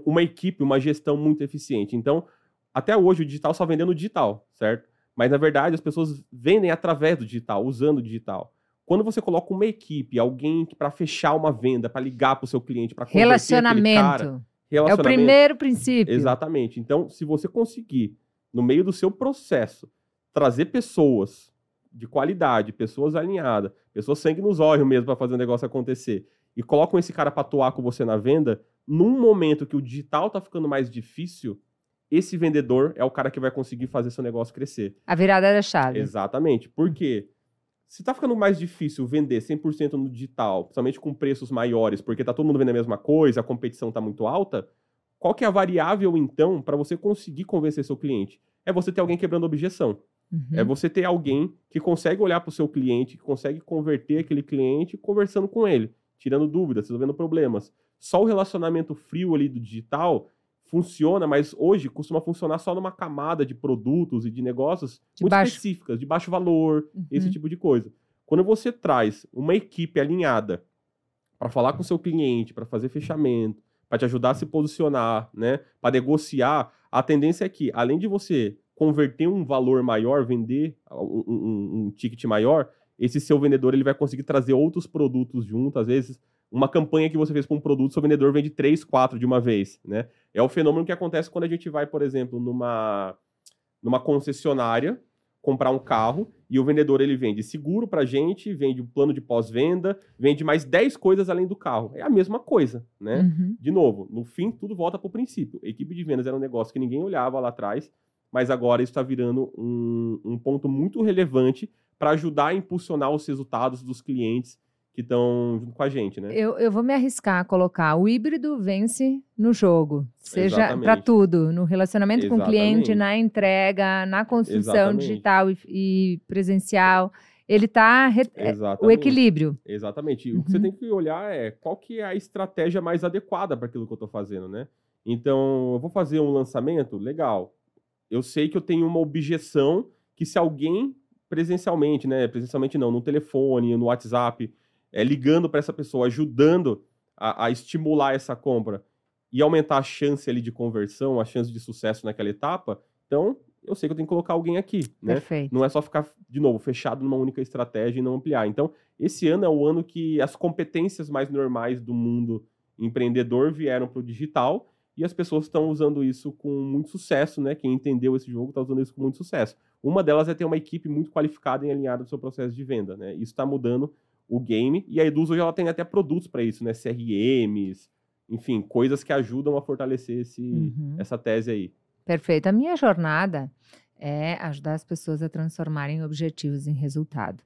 uma equipe, uma gestão muito eficiente. Então, até hoje o digital só vendendo digital, certo? Mas na verdade as pessoas vendem através do digital, usando o digital. Quando você coloca uma equipe, alguém para fechar uma venda, para ligar para o seu cliente, para
Relacionamento. É o primeiro princípio.
Exatamente. Então, se você conseguir, no meio do seu processo, trazer pessoas de qualidade, pessoas alinhadas, pessoas sangue nos olhos mesmo para fazer o negócio acontecer, e colocam esse cara para atuar com você na venda, num momento que o digital tá ficando mais difícil, esse vendedor é o cara que vai conseguir fazer seu negócio crescer.
A virada da chave.
Exatamente. Por quê? Se tá ficando mais difícil vender 100% no digital, principalmente com preços maiores, porque tá todo mundo vendendo a mesma coisa, a competição tá muito alta, qual que é a variável, então, para você conseguir convencer seu cliente? É você ter alguém quebrando objeção.
Uhum.
É você ter alguém que consegue olhar para o seu cliente, que consegue converter aquele cliente conversando com ele, tirando dúvidas, resolvendo problemas. Só o relacionamento frio ali do digital funciona, mas hoje costuma funcionar só numa camada de produtos e de negócios
De
muito
baixo-
específicas, de baixo valor, esse
Uhum.
tipo de coisa. Quando você traz uma equipe alinhada para falar com o seu cliente, para fazer fechamento, para te ajudar a se posicionar, né, para negociar, a tendência é que, além de você converter um valor maior, vender um, um- um ticket maior, esse seu vendedor ele vai conseguir trazer outros produtos junto, às vezes uma campanha que você fez com um produto, seu vendedor vende três, quatro de uma vez, né? É o fenômeno que acontece quando a gente vai, por exemplo, numa, numa concessionária, comprar um carro e o vendedor ele vende seguro para gente, vende um plano de pós-venda, vende mais 10 coisas além do carro. É a mesma coisa, né?
Uhum.
De novo, no fim, tudo volta para o princípio. A equipe de vendas era um negócio que ninguém olhava lá atrás, mas agora isso está virando um, um ponto muito relevante para ajudar a impulsionar os resultados dos clientes que estão junto com a gente, né?
Eu, eu vou me arriscar a colocar o híbrido vence no jogo, seja para
Exatamente.
tudo, no relacionamento com o cliente,
Exatamente.
na entrega, na construção
Exatamente.
digital e, e presencial. Ele está
Exatamente.
É, o equilíbrio.
Exatamente. O que você
Uhum.
tem que olhar é qual que é a estratégia mais adequada para aquilo que eu estou fazendo, né? Então, eu vou fazer um lançamento, legal. Eu sei que eu tenho uma objeção que se alguém presencialmente, né? Presencialmente não, no telefone, no WhatsApp, é, ligando para essa pessoa, ajudando a, a estimular essa compra e aumentar a chance ali de conversão, a chance de sucesso naquela etapa, então eu sei que eu tenho que colocar alguém aqui, né?
Perfeito.
Não é só ficar, de novo, fechado numa única estratégia e não ampliar. Então, esse ano é o ano que as competências mais normais do mundo empreendedor vieram para o digital e as pessoas estão usando isso com muito sucesso, né? Quem entendeu esse jogo está usando isso com muito sucesso. Uma delas é ter uma equipe muito qualificada e alinhada no seu processo de venda, né? Isso está mudando o game e a Eduz hoje ela tem até produtos para isso, né? CRMs, enfim, coisas que ajudam a fortalecer esse,
Uhum.
essa tese aí.
Perfeito. A minha jornada é ajudar as pessoas a transformarem objetivos em resultado.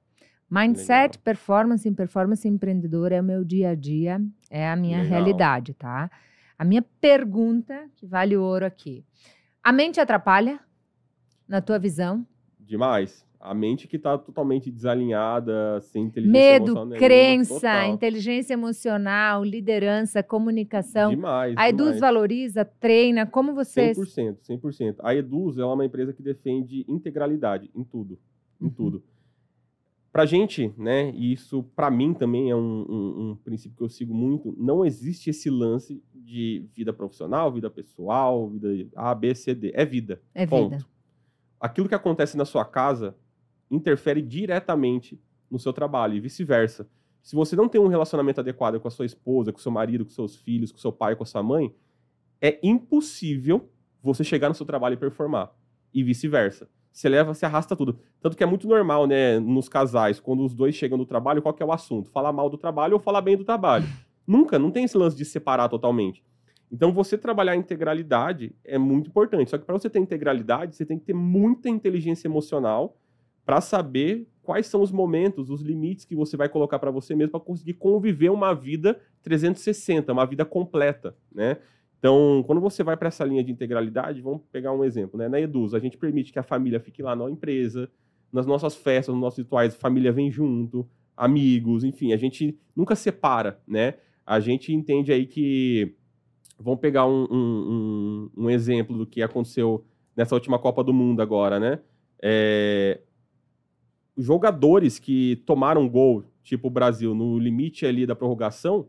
Mindset,
Legal.
performance performance empreendedora é o meu dia a dia, é a minha
Legal.
realidade, tá? A minha pergunta, que vale ouro aqui. A mente atrapalha, na tua visão?
Demais. A mente que está totalmente desalinhada, sem inteligência
Medo,
emocional nenhuma,
crença,
total.
inteligência emocional, liderança, comunicação.
Demais,
A Eduz
demais.
valoriza, treina, como vocês...
100%, 100%. A Eduz ela é uma empresa que defende integralidade em tudo, em
Uhum.
tudo. Pra gente, né, e isso pra mim também é um, um- um princípio que eu sigo muito, não existe esse lance de vida profissional, vida pessoal, vida A, B, C, D. É vida.
É
Ponto.
vida.
Aquilo que acontece na sua casa interfere diretamente no seu trabalho e vice-versa. Se você não tem um relacionamento adequado com a sua esposa, com o seu marido, com seus filhos, com seu pai, com a sua mãe, é impossível você chegar no seu trabalho e performar. E vice-versa. Você leva, você arrasta tudo. Tanto que é muito normal, né, nos casais, quando os dois chegam no trabalho, qual que é o assunto? Falar mal do trabalho ou falar bem do trabalho? *laughs* Nunca, não tem esse lance de separar totalmente. Então, você trabalhar a integralidade é muito importante. Só que para você ter integralidade, você tem que ter muita inteligência emocional para saber quais são os momentos, os limites que você vai colocar para você mesmo para conseguir conviver uma vida 360, uma vida completa, né? Então, quando você vai para essa linha de integralidade, vamos pegar um exemplo, né? Na Eduz, a gente permite que a família fique lá na empresa, nas nossas festas, nos nossos rituais, a família vem junto, amigos, enfim, a gente nunca separa, né? A gente entende aí que vamos pegar um, um, um, um exemplo do que aconteceu nessa última Copa do Mundo agora, né? É, jogadores que tomaram gol, tipo o Brasil, no limite ali da prorrogação,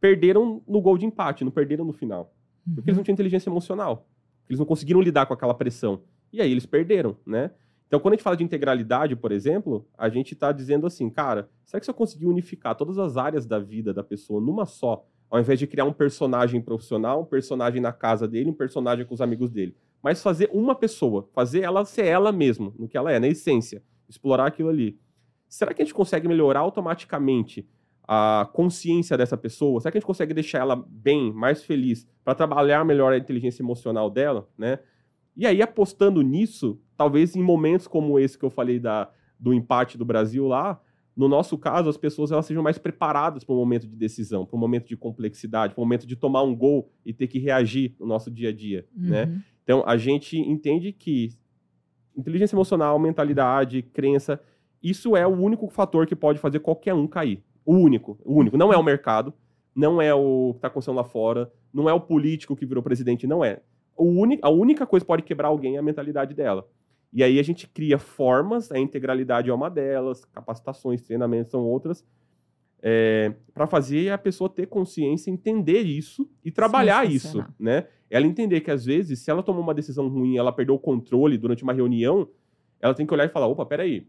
perderam no gol de empate, não perderam no final. Porque eles não tinham inteligência emocional. Eles não conseguiram lidar com aquela pressão. E aí eles perderam, né? Então, quando a gente fala de integralidade, por exemplo, a gente está dizendo assim, cara, será que se eu conseguir unificar todas as áreas da vida da pessoa numa só, ao invés de criar um personagem profissional, um personagem na casa dele, um personagem com os amigos dele, mas fazer uma pessoa, fazer ela ser ela mesma, no que ela é, na essência, explorar aquilo ali. Será que a gente consegue melhorar automaticamente a consciência dessa pessoa? Será que a gente consegue deixar ela bem, mais feliz, para trabalhar melhor a inteligência emocional dela, né? E aí, apostando nisso, talvez em momentos como esse que eu falei da, do empate do Brasil lá, no nosso caso, as pessoas elas sejam mais preparadas para o momento de decisão, para o momento de complexidade, para o momento de tomar um gol e ter que reagir no nosso dia a dia, né?
Uhum.
Então, a gente entende que inteligência emocional, mentalidade, crença, isso é o único fator que pode fazer qualquer um cair. O único, o único. Não é o mercado, não é o que está acontecendo lá fora, não é o político que virou presidente, não é. O uni- a única coisa que pode quebrar alguém é a mentalidade dela. E aí a gente cria formas, a integralidade é uma delas, capacitações, treinamentos são outras, para fazer a pessoa ter consciência, entender isso e trabalhar isso, né? Ela entender que às vezes, se ela tomou uma decisão ruim, ela perdeu o controle durante uma reunião, ela tem que olhar e falar, opa, peraí,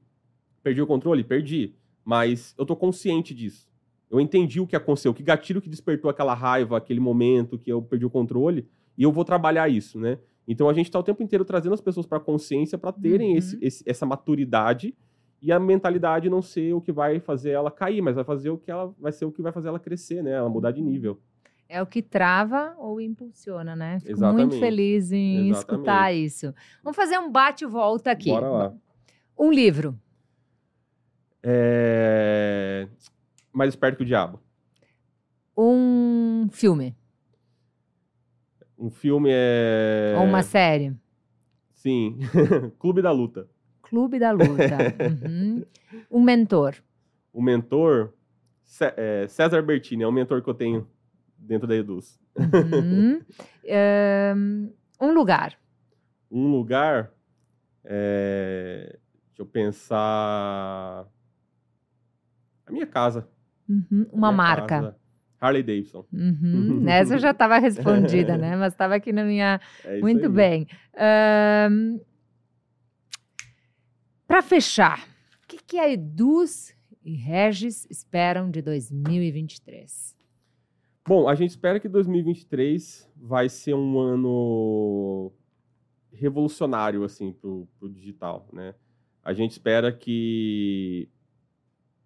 perdi o controle? Perdi, mas eu tô consciente disso. Eu entendi o que aconteceu, que gatilho que despertou aquela raiva, aquele momento que eu perdi o controle, e eu vou trabalhar isso, né? Então a gente está o tempo inteiro trazendo as pessoas para a consciência para terem
Uhum.
esse, esse- essa maturidade e a mentalidade não ser o que vai fazer ela cair, mas vai fazer o que ela vai ser o que vai fazer ela crescer, né? Ela mudar de
Uhum.
nível.
É o que trava ou impulsiona, né? Fico muito
Exatamente.
feliz em escutar
Exatamente.
isso. Vamos fazer um bate-volta aqui.
Bora lá.
Um livro.
É... Mais esperto que o diabo.
Um filme.
Um filme é.
Ou uma série.
Sim. *laughs* Clube da Luta.
Clube da Luta. *laughs* Uhum. Um mentor.
O mentor, é, César Bertini, é um mentor que eu tenho dentro da Eduz.
Uhum. *laughs* Um lugar.
Um lugar. é, Deixa eu pensar. A minha casa.
Uhum. Uma
Minha
marca.
casa. Harley Davidson.
Uhum. *laughs* Essa já estava respondida, *laughs* né? Mas estava aqui na minha.
É
Muito
aí.
bem. Para fechar, o que, que a Eduz e Regis esperam de 2023?
Bom, a gente espera que 2023 vai ser um ano revolucionário assim pro, pro digital, né? A gente espera que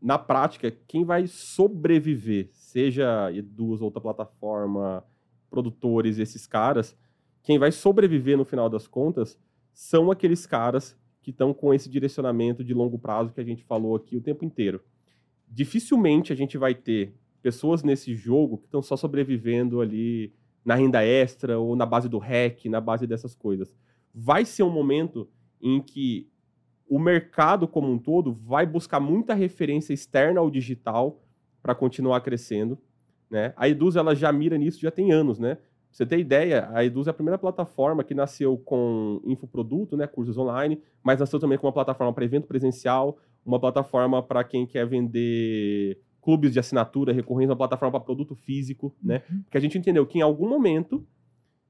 na prática quem vai sobreviver, seja Eduz, outra plataforma, produtores, esses caras, quem vai sobreviver no final das contas são aqueles caras que estão com esse direcionamento de longo prazo que a gente falou aqui o tempo inteiro. Dificilmente a gente vai ter pessoas nesse jogo que estão só sobrevivendo ali na renda extra ou na base do hack, na base dessas coisas. Vai ser um momento em que o mercado como um todo vai buscar muita referência externa ao digital para continuar crescendo. Né? A Eduz ela já mira nisso já tem anos, né? Pra você ter ideia, a Eduz é a primeira plataforma que nasceu com infoproduto, né, cursos online, mas nasceu também com uma plataforma para evento presencial, uma plataforma para quem quer vender clubes de assinatura, recorrência, uma plataforma para produto físico, né? Porque a gente entendeu que em algum momento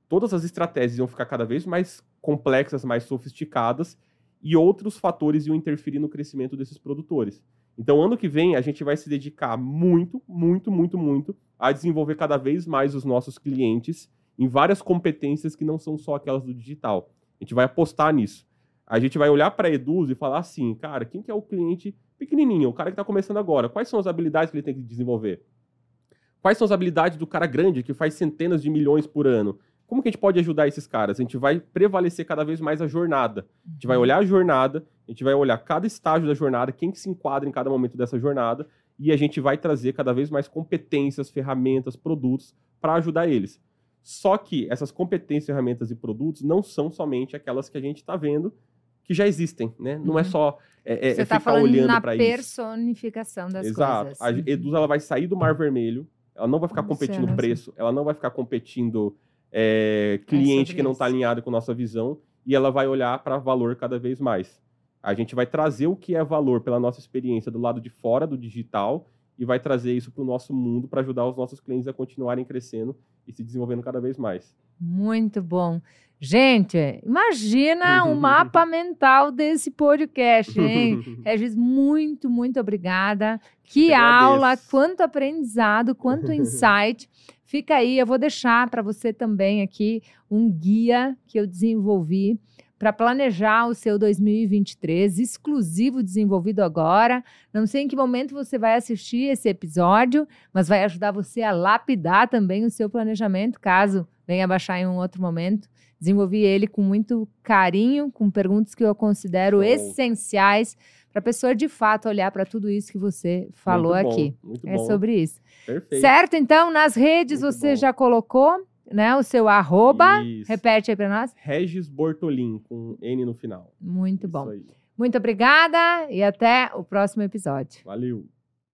todas as estratégias iam ficar cada vez mais complexas, mais sofisticadas e outros fatores iam interferir no crescimento desses produtores. Então, ano que vem, a gente vai se dedicar muito, muito, muito, muito a desenvolver cada vez mais os nossos clientes em várias competências que não são só aquelas do digital. A gente vai apostar nisso. A gente vai olhar para a Eduz e falar assim, cara, quem que é o cliente pequenininho, o cara que está começando agora? Quais são as habilidades que ele tem que desenvolver? Quais são as habilidades do cara grande que faz centenas de milhões por ano? Como que a gente pode ajudar esses caras? A gente vai prevalecer cada vez mais a jornada. A gente vai olhar a jornada, a gente vai olhar cada estágio da jornada, quem que se enquadra em cada momento dessa jornada, e a gente vai trazer cada vez mais competências, ferramentas, produtos para ajudar eles. Só que essas competências, ferramentas e produtos não são somente aquelas que a gente está vendo que já existem, né? Não é
Uhum.
só é, é,
Você
é
está
ficar
falando
olhando
na
para isso.
personificação das
Exato.
coisas.
A
Uhum.
Eduz ela vai sair do mar vermelho, ela não vai ficar competindo preço, ela não vai ficar competindo é, cliente
sobre
que não está alinhado com nossa visão e ela vai olhar para valor cada vez mais. A gente vai trazer o que é valor pela nossa experiência do lado de fora do digital e vai trazer isso para o nosso mundo para ajudar os nossos clientes a continuarem crescendo e se desenvolvendo cada vez mais.
Muito bom. Gente, imagina o *laughs* mapa mental desse podcast, hein? *laughs* Regis, muito, muito obrigada. Que aula, quanto aprendizado, quanto *laughs* insight. Fica aí, eu vou deixar para você também aqui um guia que eu desenvolvi para planejar o seu 2023, exclusivo desenvolvido agora. Não sei em que momento você vai assistir esse episódio, mas vai ajudar você a lapidar também o seu planejamento, caso venha baixar em um outro momento. Desenvolvi ele com muito carinho, com perguntas que eu considero essenciais para a pessoa de fato olhar para tudo isso que você falou
Muito bom,
aqui.
Muito
É
bom.
sobre isso.
Perfeito.
Certo? Então, nas redes
Muito
você
bom.
já colocou né, o seu arroba.
Isso.
Repete aí para nós.
Regis Bortolin, com N no final.
Muito
Isso
bom.
aí.
Muito obrigada e até o próximo episódio.
Valeu.